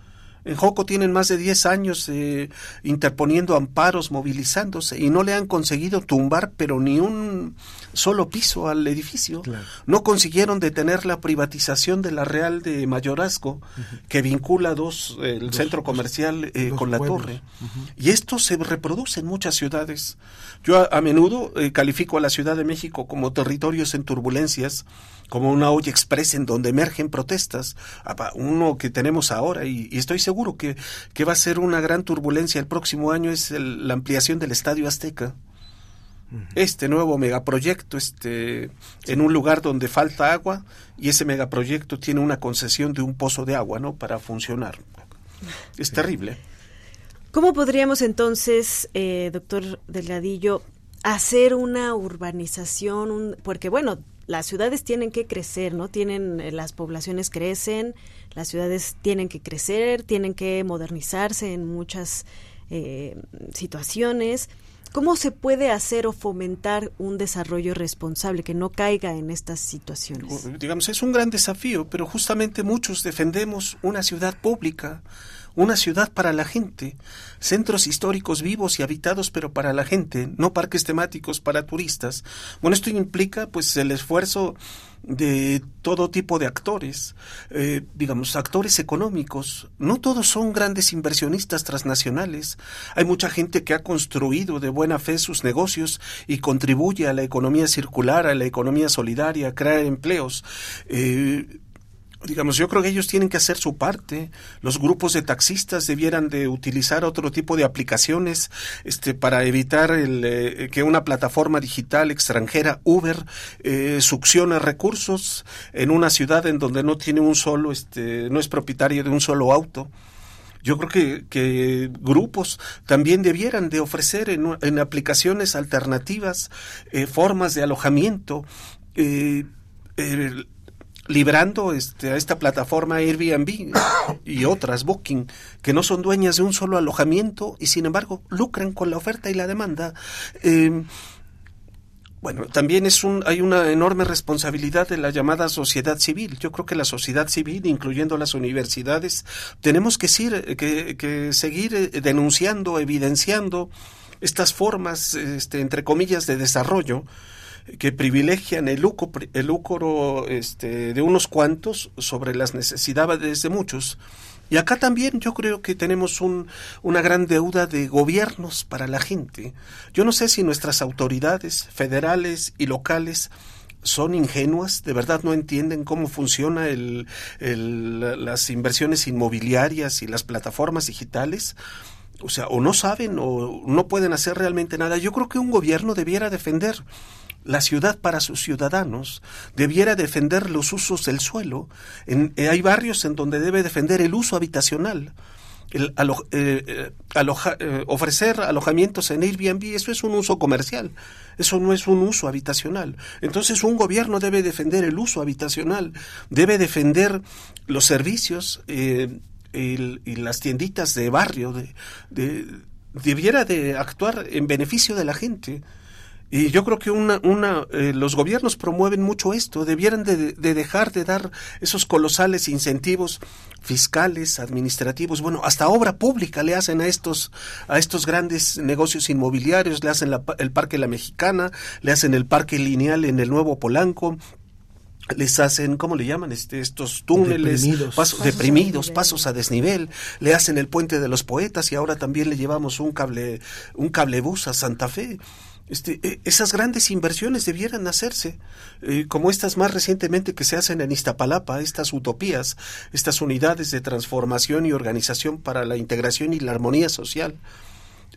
En Joco tienen más de 10 años eh, interponiendo amparos, movilizándose y no le han conseguido tumbar pero ni un solo piso al edificio. No consiguieron detener la privatización de la Real de Mayorazgo que vincula dos, el centro comercial eh, con la torre. Y esto se reproduce en muchas ciudades. Yo a, menudo eh, califico a la Ciudad de México como territorios en turbulencias como una olla express en donde emergen protestas, uno que tenemos ahora, y, estoy seguro que, que, va a ser una gran turbulencia el próximo año, es la ampliación del Estadio Azteca. Este nuevo megaproyecto, este, en un lugar donde falta agua, y ese megaproyecto tiene una concesión de un pozo de agua, ¿no? Para funcionar. Es terrible. ¿Cómo podríamos entonces, eh, doctor Delgadillo, hacer una urbanización? porque, bueno, las ciudades tienen que crecer, ¿no? Tienen, eh, las poblaciones crecen, las ciudades tienen que crecer, tienen que modernizarse en muchas eh, situaciones. ¿Cómo se puede hacer o fomentar un desarrollo responsable que no caiga en estas situaciones? Digamos, es un gran desafío, pero justamente muchos defendemos una ciudad pública, una ciudad para la gente, centros históricos vivos y habitados pero para la gente, no parques temáticos para turistas. Bueno, esto implica pues el esfuerzo de todo tipo de actores, eh, digamos, actores económicos. No todos son grandes inversionistas transnacionales. Hay mucha gente que ha construido de buena fe sus negocios y contribuye a la economía circular, a la economía solidaria, a crear empleos. Eh, digamos, yo creo que ellos tienen que hacer su parte. Los grupos de taxistas debieran de utilizar otro tipo de aplicaciones este, para evitar el, eh, que una plataforma digital extranjera, Uber, eh, succione recursos en una ciudad en donde no tiene un solo, este, no es propietario de un solo auto. Yo creo que, que, grupos también debieran de ofrecer en, en aplicaciones alternativas eh, formas de alojamiento. Eh, librando este, a esta plataforma Airbnb y otras, Booking, que no son dueñas de un solo alojamiento y sin embargo lucran con la oferta y la demanda. Eh, bueno, también es un, hay una enorme responsabilidad de la llamada sociedad civil. Yo creo que la sociedad civil, incluyendo las universidades, tenemos que, que, que seguir eh, denunciando, evidenciando estas formas, este, entre comillas, de desarrollo que privilegian el lucro, el lucro este, de unos cuantos sobre las necesidades de muchos. Y acá también yo creo que tenemos un, una gran deuda de gobiernos para la gente. Yo no sé si nuestras autoridades federales y locales son ingenuas, de verdad no entienden cómo funciona el, las inversiones inmobiliarias y las plataformas digitales o sea, o no saben o no pueden hacer realmente nada. Yo creo que un gobierno debiera defender la ciudad para sus ciudadanos, debiera defender los usos del suelo. En, eh, hay barrios en donde debe defender el uso habitacional. El eh, eh, ofrecer alojamientos en Airbnb, eso es un uso comercial, eso no es un uso habitacional. Entonces un gobierno debe defender el uso habitacional, debe defender los servicios y las tienditas de barrio, de, debiera de actuar en beneficio de la gente. Y yo creo que una, una, eh, los gobiernos promueven mucho esto, debieran de, dejar de dar esos colosales incentivos fiscales, administrativos, bueno, hasta obra pública le hacen a estos, a estos grandes negocios inmobiliarios, le hacen el Parque La Mexicana, le hacen el Parque Lineal en el Nuevo Polanco, les hacen, ¿cómo le llaman? Este, estos túneles, deprimidos. Pasos, deprimidos, pasos a desnivel, le hacen el puente de los poetas y ahora también le llevamos un cable, un cablebús a Santa Fe. Este, e, esas grandes inversiones debieran hacerse, eh, como estas más recientemente que se hacen en Iztapalapa, estas utopías, estas unidades de transformación y organización para la integración y la armonía social.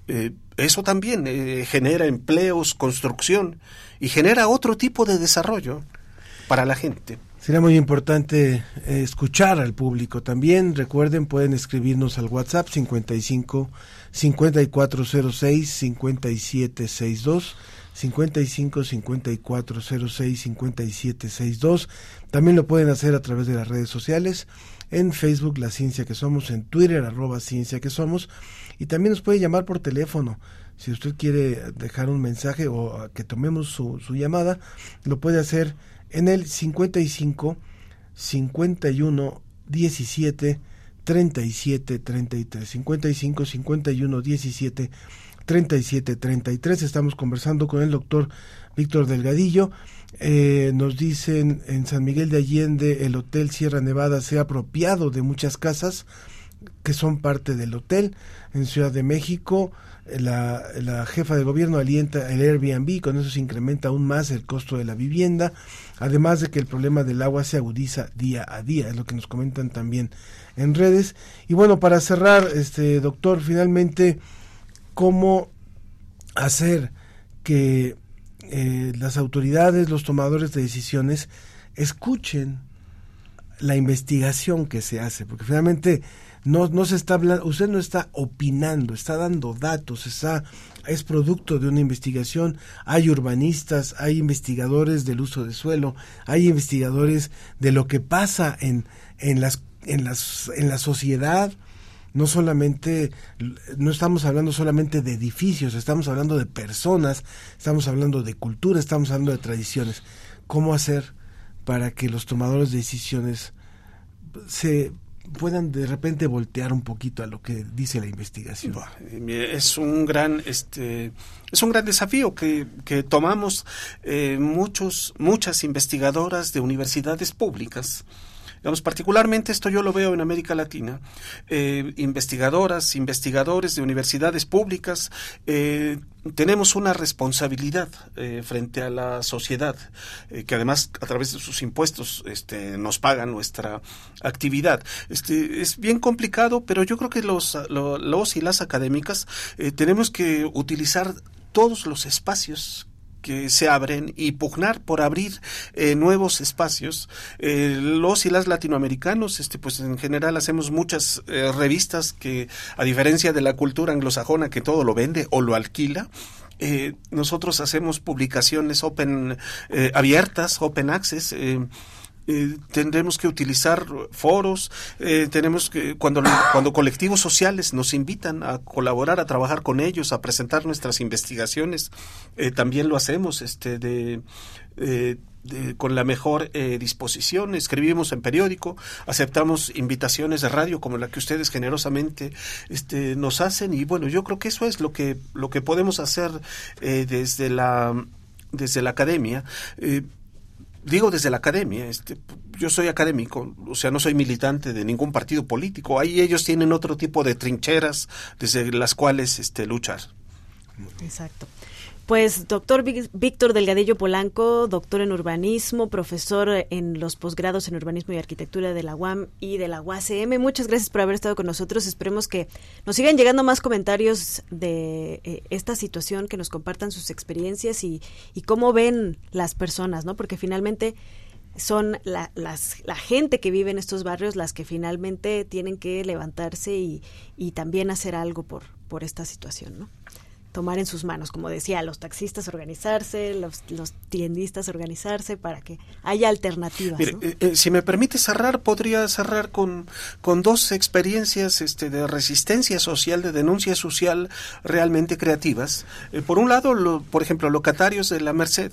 Eh, eso también eh, genera empleos, construcción y genera otro tipo de desarrollo para la gente. Será muy importante escuchar al público también. Recuerden, pueden escribirnos al WhatsApp 55 5406 5762 55 5406 5762 también lo pueden hacer a través de las redes sociales en Facebook La Ciencia que Somos en Twitter arroba Ciencia que Somos. Y también nos puede llamar por teléfono. Si usted quiere dejar un mensaje o que tomemos su, su llamada lo puede hacer en el 55 51 17 37 33 55 51 17 37 33 estamos conversando con el doctor Víctor Delgadillo. Eh, nos dicen en San Miguel de Allende el hotel Sierra Nevada se ha apropiado de muchas casas que son parte del hotel en Ciudad de México la, jefa de gobierno alienta el Airbnb, con eso se incrementa aún más el costo de la vivienda, además de que el problema del agua se agudiza día a día, es lo que nos comentan también en redes. Y bueno, para cerrar, este doctor, finalmente, ¿cómo hacer que eh, las autoridades, los tomadores de decisiones, escuchen la investigación que se hace? Porque finalmente no, no se está hablando, usted no está opinando, está dando datos, está, es producto de una investigación, hay urbanistas, hay investigadores del uso de suelo, hay investigadores de lo que pasa en, en las en, las, en la sociedad, no solamente, no estamos hablando solamente de edificios, estamos hablando de personas, estamos hablando de cultura, estamos hablando de tradiciones. ¿Cómo hacer para que los tomadores de decisiones se puedan de repente voltear un poquito a lo que dice la investigación. Es un gran, este, es un gran desafío que, que tomamos eh, muchos, muchas investigadoras de universidades públicas Digamos, particularmente esto yo lo veo en América Latina. Eh, investigadoras, investigadores de universidades públicas, eh, tenemos una responsabilidad eh, frente a la sociedad, que además a través de sus impuestos este, nos pagan nuestra actividad. Este, es bien complicado, pero yo creo que los, los y las académicas tenemos que utilizar todos los espacios que se abren y pugnar por abrir eh, nuevos espacios. Eh, los y las latinoamericanos, este, pues en general hacemos muchas eh, revistas que, a diferencia de la cultura anglosajona que todo lo vende o lo alquila, nosotros hacemos publicaciones open abiertas, open access. Eh, tendremos que utilizar foros, eh, tenemos que, cuando, cuando colectivos sociales nos invitan a colaborar, a trabajar con ellos, a presentar nuestras investigaciones, eh, también lo hacemos este, de, con la mejor disposición. Escribimos en periódico, aceptamos invitaciones de radio como la que ustedes generosamente este, nos hacen y bueno, yo creo que eso es lo que, lo que podemos hacer desde la desde la academia digo desde la academia, este, yo soy académico, o sea, no soy militante de ningún partido político. Ahí ellos tienen otro tipo de trincheras desde las cuales este, luchar. Exacto. Pues doctor Víctor Delgadillo Polanco, doctor en urbanismo, profesor en los posgrados en urbanismo y arquitectura de la UAM y de la UACM. Muchas gracias por haber estado con nosotros. Esperemos que nos sigan llegando más comentarios de eh, esta situación, que nos compartan sus experiencias y, cómo ven las personas, ¿no? Porque finalmente son la, las, la gente que vive en estos barrios las que finalmente tienen que levantarse y, y también hacer algo por, por esta situación, ¿no? Tomar en sus manos, como decía, los taxistas organizarse, los, los tiendistas organizarse para que haya alternativas. Mire, eh, eh, si me permite cerrar, podría cerrar con, con dos experiencias este, de resistencia social, de denuncia social realmente creativas. Eh, por un lado, lo, por ejemplo, locatarios de la Merced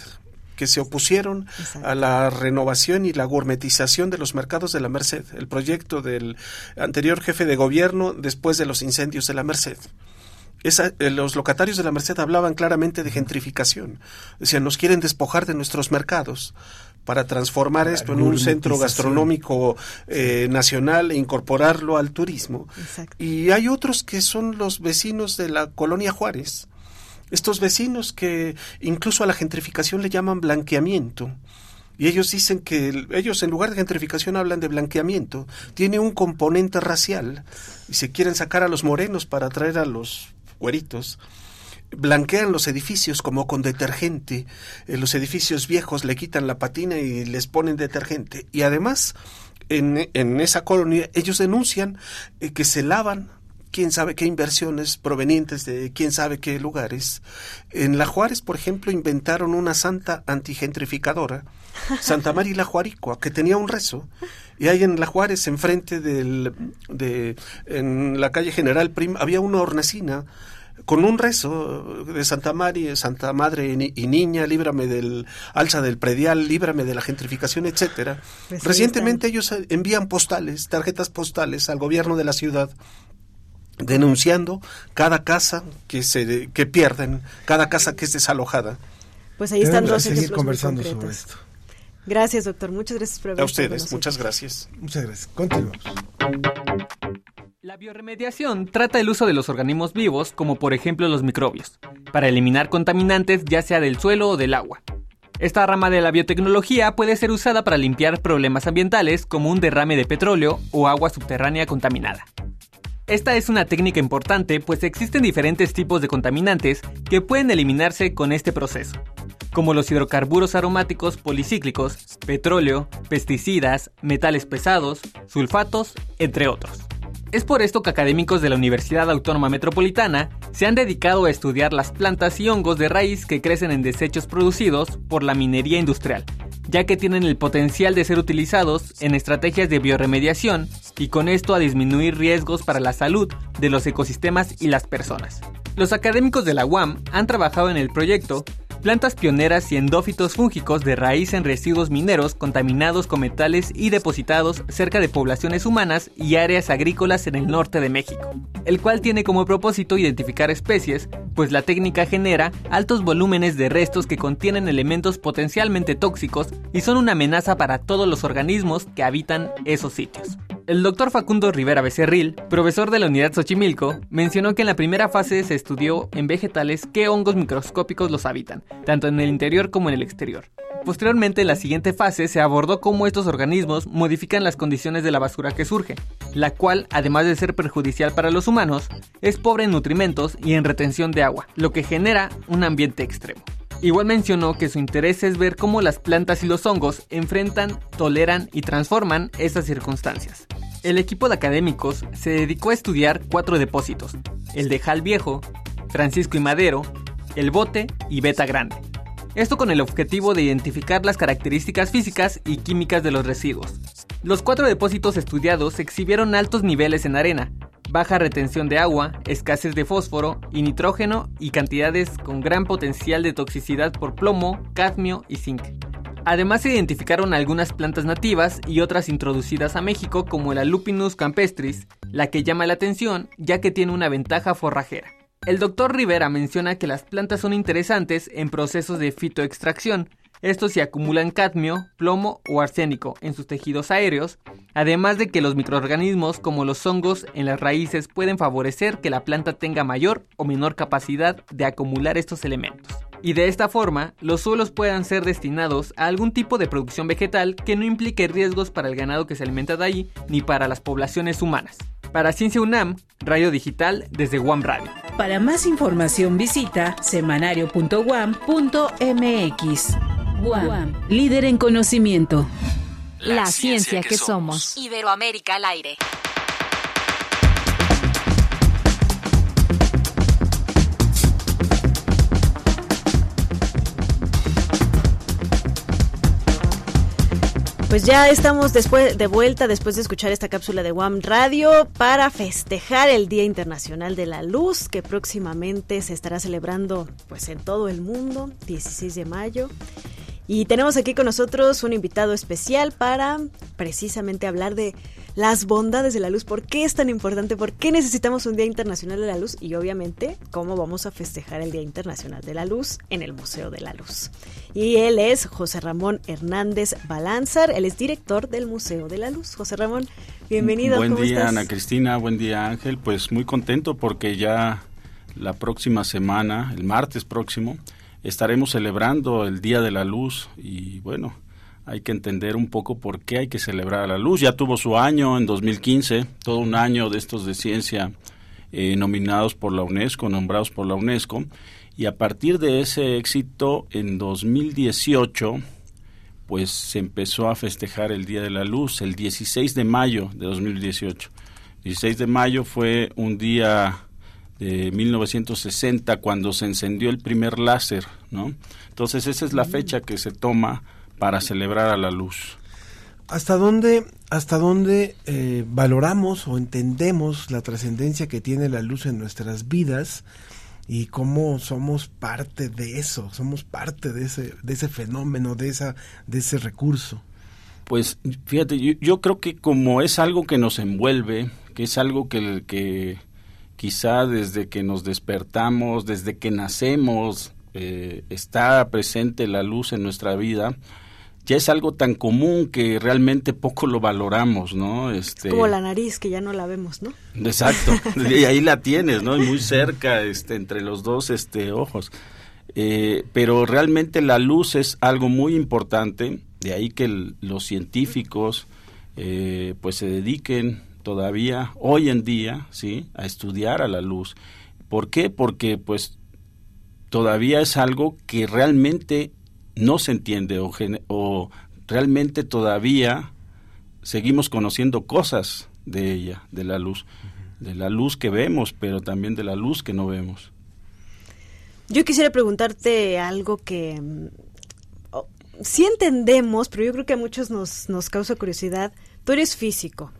que se opusieron Exacto. a la renovación y la gourmetización de los mercados de la Merced, el proyecto del anterior jefe de gobierno después de los incendios de la Merced. Esa, eh, los locatarios de la Merced hablaban claramente de gentrificación. Decían, nos quieren despojar de nuestros mercados para transformar esto en un centro gastronómico eh, nacional e incorporarlo al turismo. Exacto. Y hay otros que son los vecinos de la colonia Juárez. Estos vecinos que incluso a la gentrificación le llaman blanqueamiento. Y ellos dicen que ellos en lugar de gentrificación hablan de blanqueamiento. Tiene un componente racial y se quieren sacar a los morenos para atraer a los güeritos, blanquean los edificios como con detergente. En los edificios viejos le quitan la patina y les ponen detergente. Y además, en, en esa colonia, ellos denuncian eh, que se lavan quién sabe qué inversiones provenientes de quién sabe qué lugares. En La Juárez, por ejemplo, inventaron una santa antigentrificadora, Santa María la Juaricua, que tenía un rezo. Y ahí en La Juárez, enfrente del, de, en la calle General Prim, había una hornacina con un rezo de Santa María, Santa Madre y Niña, líbrame del alza del predial, líbrame de la gentrificación, etcétera. Pues Recientemente ellos envían postales, tarjetas postales al gobierno de la ciudad denunciando cada casa que se que pierden, cada casa que es desalojada. Pues ahí están dos seguir conversando sobre esto. Gracias, doctor. Muchas gracias por haber A ustedes, muchas gracias. Muchas gracias. Continuamos. La bioremediación trata el uso de los organismos vivos, como por ejemplo los microbios, para eliminar contaminantes ya sea del suelo o del agua. Esta rama de la biotecnología puede ser usada para limpiar problemas ambientales como un derrame de petróleo o agua subterránea contaminada. Esta es una técnica importante pues existen diferentes tipos de contaminantes que pueden eliminarse con este proceso, como los hidrocarburos aromáticos policíclicos, petróleo, pesticidas, metales pesados, sulfatos, entre otros. Es por esto que académicos de la Universidad Autónoma Metropolitana se han dedicado a estudiar las plantas y hongos de raíz que crecen en desechos producidos por la minería industrial, ya que tienen el potencial de ser utilizados en estrategias de bioremediación y con esto a disminuir riesgos para la salud de los ecosistemas y las personas. Los académicos de la UAM han trabajado en el proyecto plantas pioneras y endófitos fúngicos de raíz en residuos mineros contaminados con metales y depositados cerca de poblaciones humanas y áreas agrícolas en el norte de México, el cual tiene como propósito identificar especies, pues la técnica genera altos volúmenes de restos que contienen elementos potencialmente tóxicos y son una amenaza para todos los organismos que habitan esos sitios. El doctor Facundo Rivera Becerril, profesor de la Unidad Xochimilco, mencionó que en la primera fase se estudió en vegetales qué hongos microscópicos los habitan, tanto en el interior como en el exterior. Posteriormente, en la siguiente fase se abordó cómo estos organismos modifican las condiciones de la basura que surge, la cual, además de ser perjudicial para los humanos, es pobre en nutrimentos y en retención de agua, lo que genera un ambiente extremo. Igual mencionó que su interés es ver cómo las plantas y los hongos enfrentan, toleran y transforman esas circunstancias. El equipo de académicos se dedicó a estudiar cuatro depósitos, el de Jal Viejo, Francisco y Madero, el Bote y Beta Grande. Esto con el objetivo de identificar las características físicas y químicas de los residuos. Los cuatro depósitos estudiados exhibieron altos niveles en arena, baja retención de agua, escasez de fósforo y nitrógeno y cantidades con gran potencial de toxicidad por plomo, cadmio y zinc. Además se identificaron algunas plantas nativas y otras introducidas a México como la Lupinus campestris, la que llama la atención ya que tiene una ventaja forrajera. El doctor Rivera menciona que las plantas son interesantes en procesos de fitoextracción, esto si acumulan cadmio, plomo o arsénico en sus tejidos aéreos, además de que los microorganismos como los hongos en las raíces pueden favorecer que la planta tenga mayor o menor capacidad de acumular estos elementos. y de esta forma los suelos puedan ser destinados a algún tipo de producción vegetal que no implique riesgos para el ganado que se alimenta de ahí ni para las poblaciones humanas. Para Ciencia UNAM, Radio Digital desde Guam Radio. Para más información visita semanario.guam.mx. Guam, líder en conocimiento. La, ciencia, que, somos. Iberoamérica al aire. Pues ya estamos después de vuelta después de escuchar esta cápsula de WAM Radio para festejar el Día Internacional de la Luz que próximamente se estará celebrando pues en todo el mundo, 16 de mayo. Y tenemos aquí con nosotros un invitado especial para precisamente hablar de las bondades de la luz, por qué es tan importante, por qué necesitamos un Día Internacional de la Luz y obviamente cómo vamos a festejar el Día Internacional de la Luz en el Museo de la Luz. Y él es José Ramón Hernández Balanzar, él es director del Museo de la Luz. José Ramón, bienvenido. Buen día Ana Cristina, buen día Ángel, pues muy contento porque ya la próxima semana, el martes próximo, estaremos celebrando el Día de la Luz y bueno, hay que entender un poco por qué hay que celebrar la luz. Ya tuvo su año en 2015, todo un año de estos de ciencia eh, nominados por la UNESCO, nombrados por la UNESCO, y a partir de ese éxito en 2018 pues se empezó a festejar el Día de la Luz el 16 de mayo de 2018. 16 de mayo fue un día de 1960 cuando se encendió el primer láser, ¿no? Entonces esa es la fecha que se toma para celebrar a la luz. ¿Hasta dónde, hasta dónde eh, valoramos o entendemos la trascendencia que tiene la luz en nuestras vidas y cómo somos parte de eso, somos parte de ese, de ese fenómeno, de, esa, de ese recurso? Pues fíjate, yo, yo creo que como es algo que nos envuelve, que es algo que, que quizá desde que nos despertamos, desde que nacemos, eh, está presente la luz en nuestra vida, ya es algo tan común que realmente poco lo valoramos, ¿no? Este, como la nariz, que ya no la vemos, ¿no? Exacto, y ahí la tienes, ¿no? Muy cerca, este, entre los dos este, ojos. Eh, pero realmente la luz es algo muy importante, de ahí que los científicos eh, pues se dediquen todavía, hoy en día, ¿sí? A estudiar a la luz. ¿Por qué? Porque pues todavía es algo que realmente no se entiende o, o realmente todavía seguimos conociendo cosas de ella, de la luz, de la luz que vemos, pero también de la luz que no vemos. Yo quisiera preguntarte algo que mm, sí entendemos, pero yo creo que a muchos nos, nos causa curiosidad. Tú eres físico.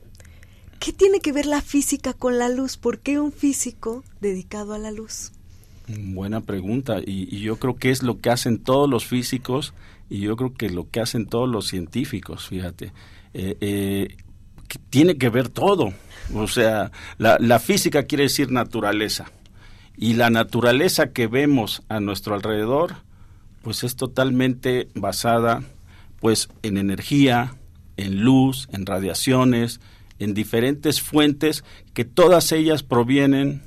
¿Qué tiene que ver la física con la luz? ¿Por qué un físico dedicado a la luz? Buena pregunta y, yo creo que es lo que hacen todos los físicos y yo creo que lo que hacen todos los científicos, fíjate. Eh, eh, tiene que ver todo. O sea, la, la física quiere decir naturaleza y la naturaleza que vemos a nuestro alrededor pues es totalmente basada pues en energía, en luz, en radiaciones, en diferentes fuentes que todas ellas provienen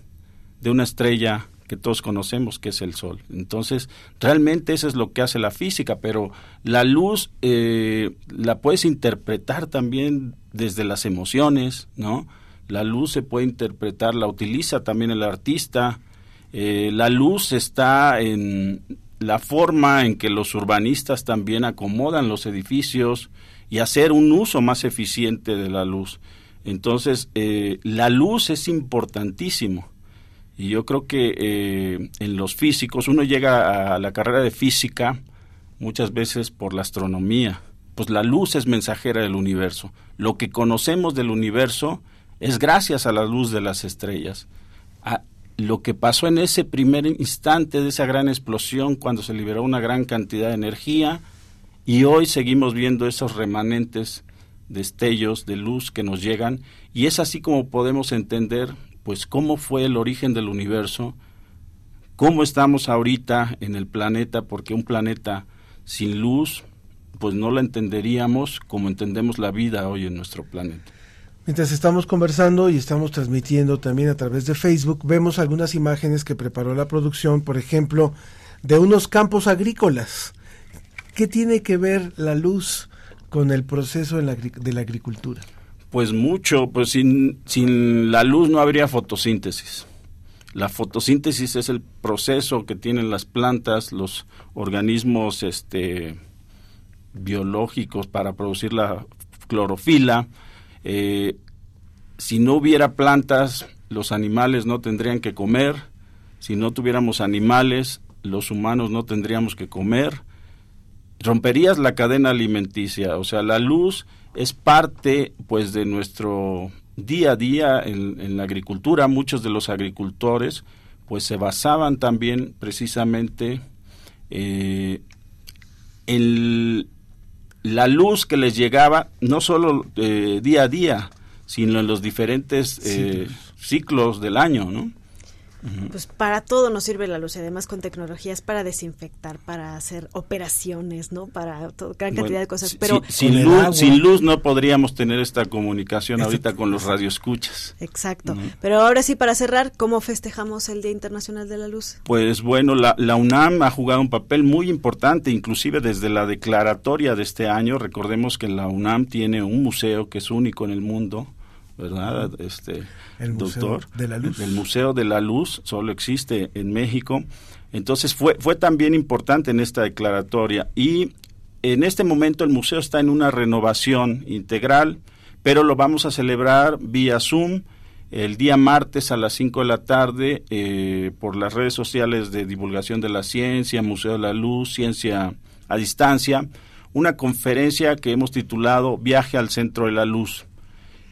de una estrella que todos conocemos que es el Sol. Entonces, realmente eso es lo que hace la física, pero la luz eh, la puedes interpretar también desde las emociones, ¿no? La luz se puede interpretar, la utiliza también el artista. Eh, la luz está en la forma en que los urbanistas también acomodan los edificios y hacer un uso más eficiente de la luz. Entonces, eh, la luz es importantísimo. Y yo creo que eh, en los físicos, uno llega a la carrera de física muchas veces por la astronomía. Pues la luz es mensajera del universo. Lo que conocemos del universo es gracias a la luz de las estrellas. A lo que pasó en ese primer instante de esa gran explosión cuando se liberó una gran cantidad de energía y hoy seguimos viendo esos remanentes destellos de luz que nos llegan y es así como podemos entender pues cómo fue el origen del universo, cómo estamos ahorita en el planeta, porque un planeta sin luz, pues no la entenderíamos como entendemos la vida hoy en nuestro planeta. Mientras estamos conversando y estamos transmitiendo también a través de Facebook, vemos algunas imágenes que preparó la producción, por ejemplo, de unos campos agrícolas. ¿Qué tiene que ver la luz con el proceso de la, de la agricultura? Pues mucho, pues sin, sin la luz no habría fotosíntesis. La fotosíntesis es el proceso que tienen las plantas, los organismos este, biológicos para producir la clorofila. Eh, si no hubiera plantas, los animales no tendrían que comer. Si no tuviéramos animales, los humanos no tendríamos que comer. Romperías la cadena alimenticia. O sea, la luz es parte pues de nuestro día a día en, la agricultura. Muchos de los agricultores pues se basaban también precisamente eh, en la luz que les llegaba no solo eh, día a día, sino en los diferentes eh, ciclos del año, ¿no? Pues para todo nos sirve la luz y además con tecnologías para desinfectar, para hacer operaciones, ¿no? Para gran cantidad de cosas. Pero sin, luz, sin luz no podríamos tener esta comunicación ahorita con los radioescuchas. Exacto. Pero ahora sí, para cerrar, ¿cómo festejamos el Día Internacional de la Luz? Pues bueno, la, la UNAM ha jugado un papel muy importante, inclusive desde la declaratoria de este año. Recordemos que la UNAM tiene un museo que es único en el mundo ¿verdad? Este, el doctor, de la Luz. El Museo de la Luz solo existe en México. Entonces fue, fue también importante en esta declaratoria. Y en este momento el museo está en una renovación integral, pero lo vamos a celebrar vía Zoom el día martes a las 5 de la tarde eh, por las redes sociales de divulgación de la ciencia, Museo de la Luz, Ciencia a Distancia, una conferencia que hemos titulado Viaje al Centro de la Luz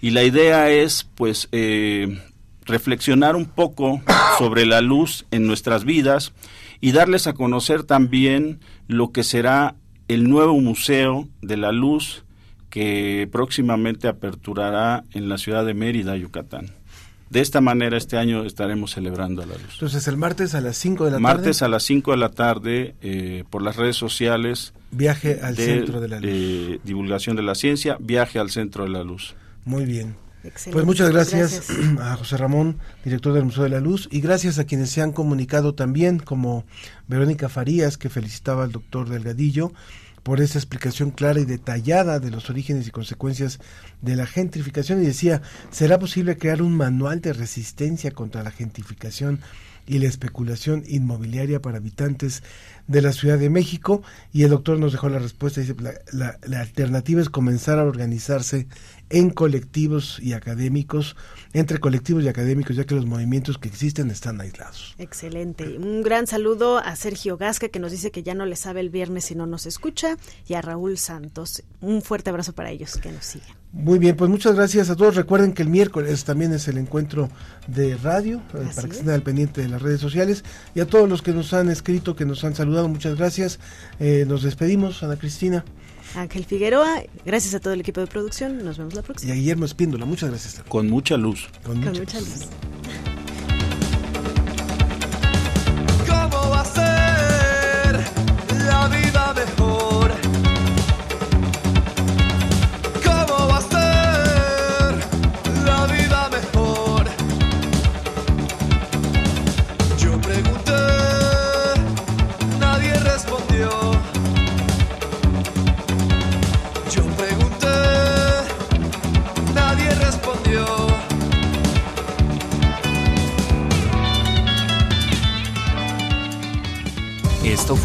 y la idea es pues eh, reflexionar un poco sobre la luz en nuestras vidas y darles a conocer también lo que será el nuevo Museo de la Luz que próximamente aperturará en la ciudad de Mérida, Yucatán. De esta manera este año estaremos celebrando la luz. Entonces el martes a las 5 de la tarde. Martes a las 5 de la tarde eh, por las redes sociales. Viaje al centro de la luz. Eh, divulgación de la ciencia, viaje al centro de la luz. Muy bien. Pues muchas gracias, a José Ramón, director del Museo de la Luz, y gracias a quienes se han comunicado también, como Verónica Farías, que felicitaba al doctor Delgadillo por esa explicación clara y detallada de los orígenes y consecuencias de la gentrificación y decía, ¿será posible crear un manual de resistencia contra la gentrificación y la especulación inmobiliaria para habitantes de la Ciudad de México? Y el doctor nos dejó la respuesta, dice, la, alternativa es comenzar a organizarse en colectivos y académicos, entre colectivos y académicos, ya que los movimientos que existen están aislados. Excelente. Un gran saludo a Sergio Gasca, que nos dice que ya no le sabe el viernes si no nos escucha, y a Raúl Santos. Un fuerte abrazo para ellos que nos siguen. Muy bien, pues muchas gracias a todos. Recuerden que el miércoles también es el encuentro de radio, eh, para que estén al pendiente de las redes sociales. Y a todos los que nos han escrito, que nos han saludado, muchas gracias. Eh, nos despedimos, Ana Cristina. Ángel Figueroa, gracias a todo el equipo de producción, nos vemos la próxima. Y a Guillermo Espíndola, muchas gracias. Con mucha luz. Con, mucha, luz. ¿Cómo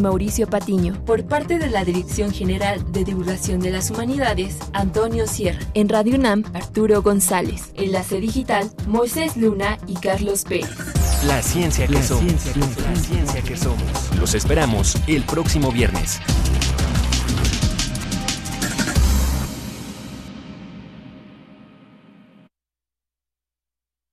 Mauricio Patiño. Por parte de la Dirección General de Divulgación de las Humanidades, Antonio Sierra. En Radio UNAM, Arturo González. Enlace Digital, Moisés Luna y Carlos Pérez. La ciencia que somos. la ciencia que somos. Los esperamos el próximo viernes.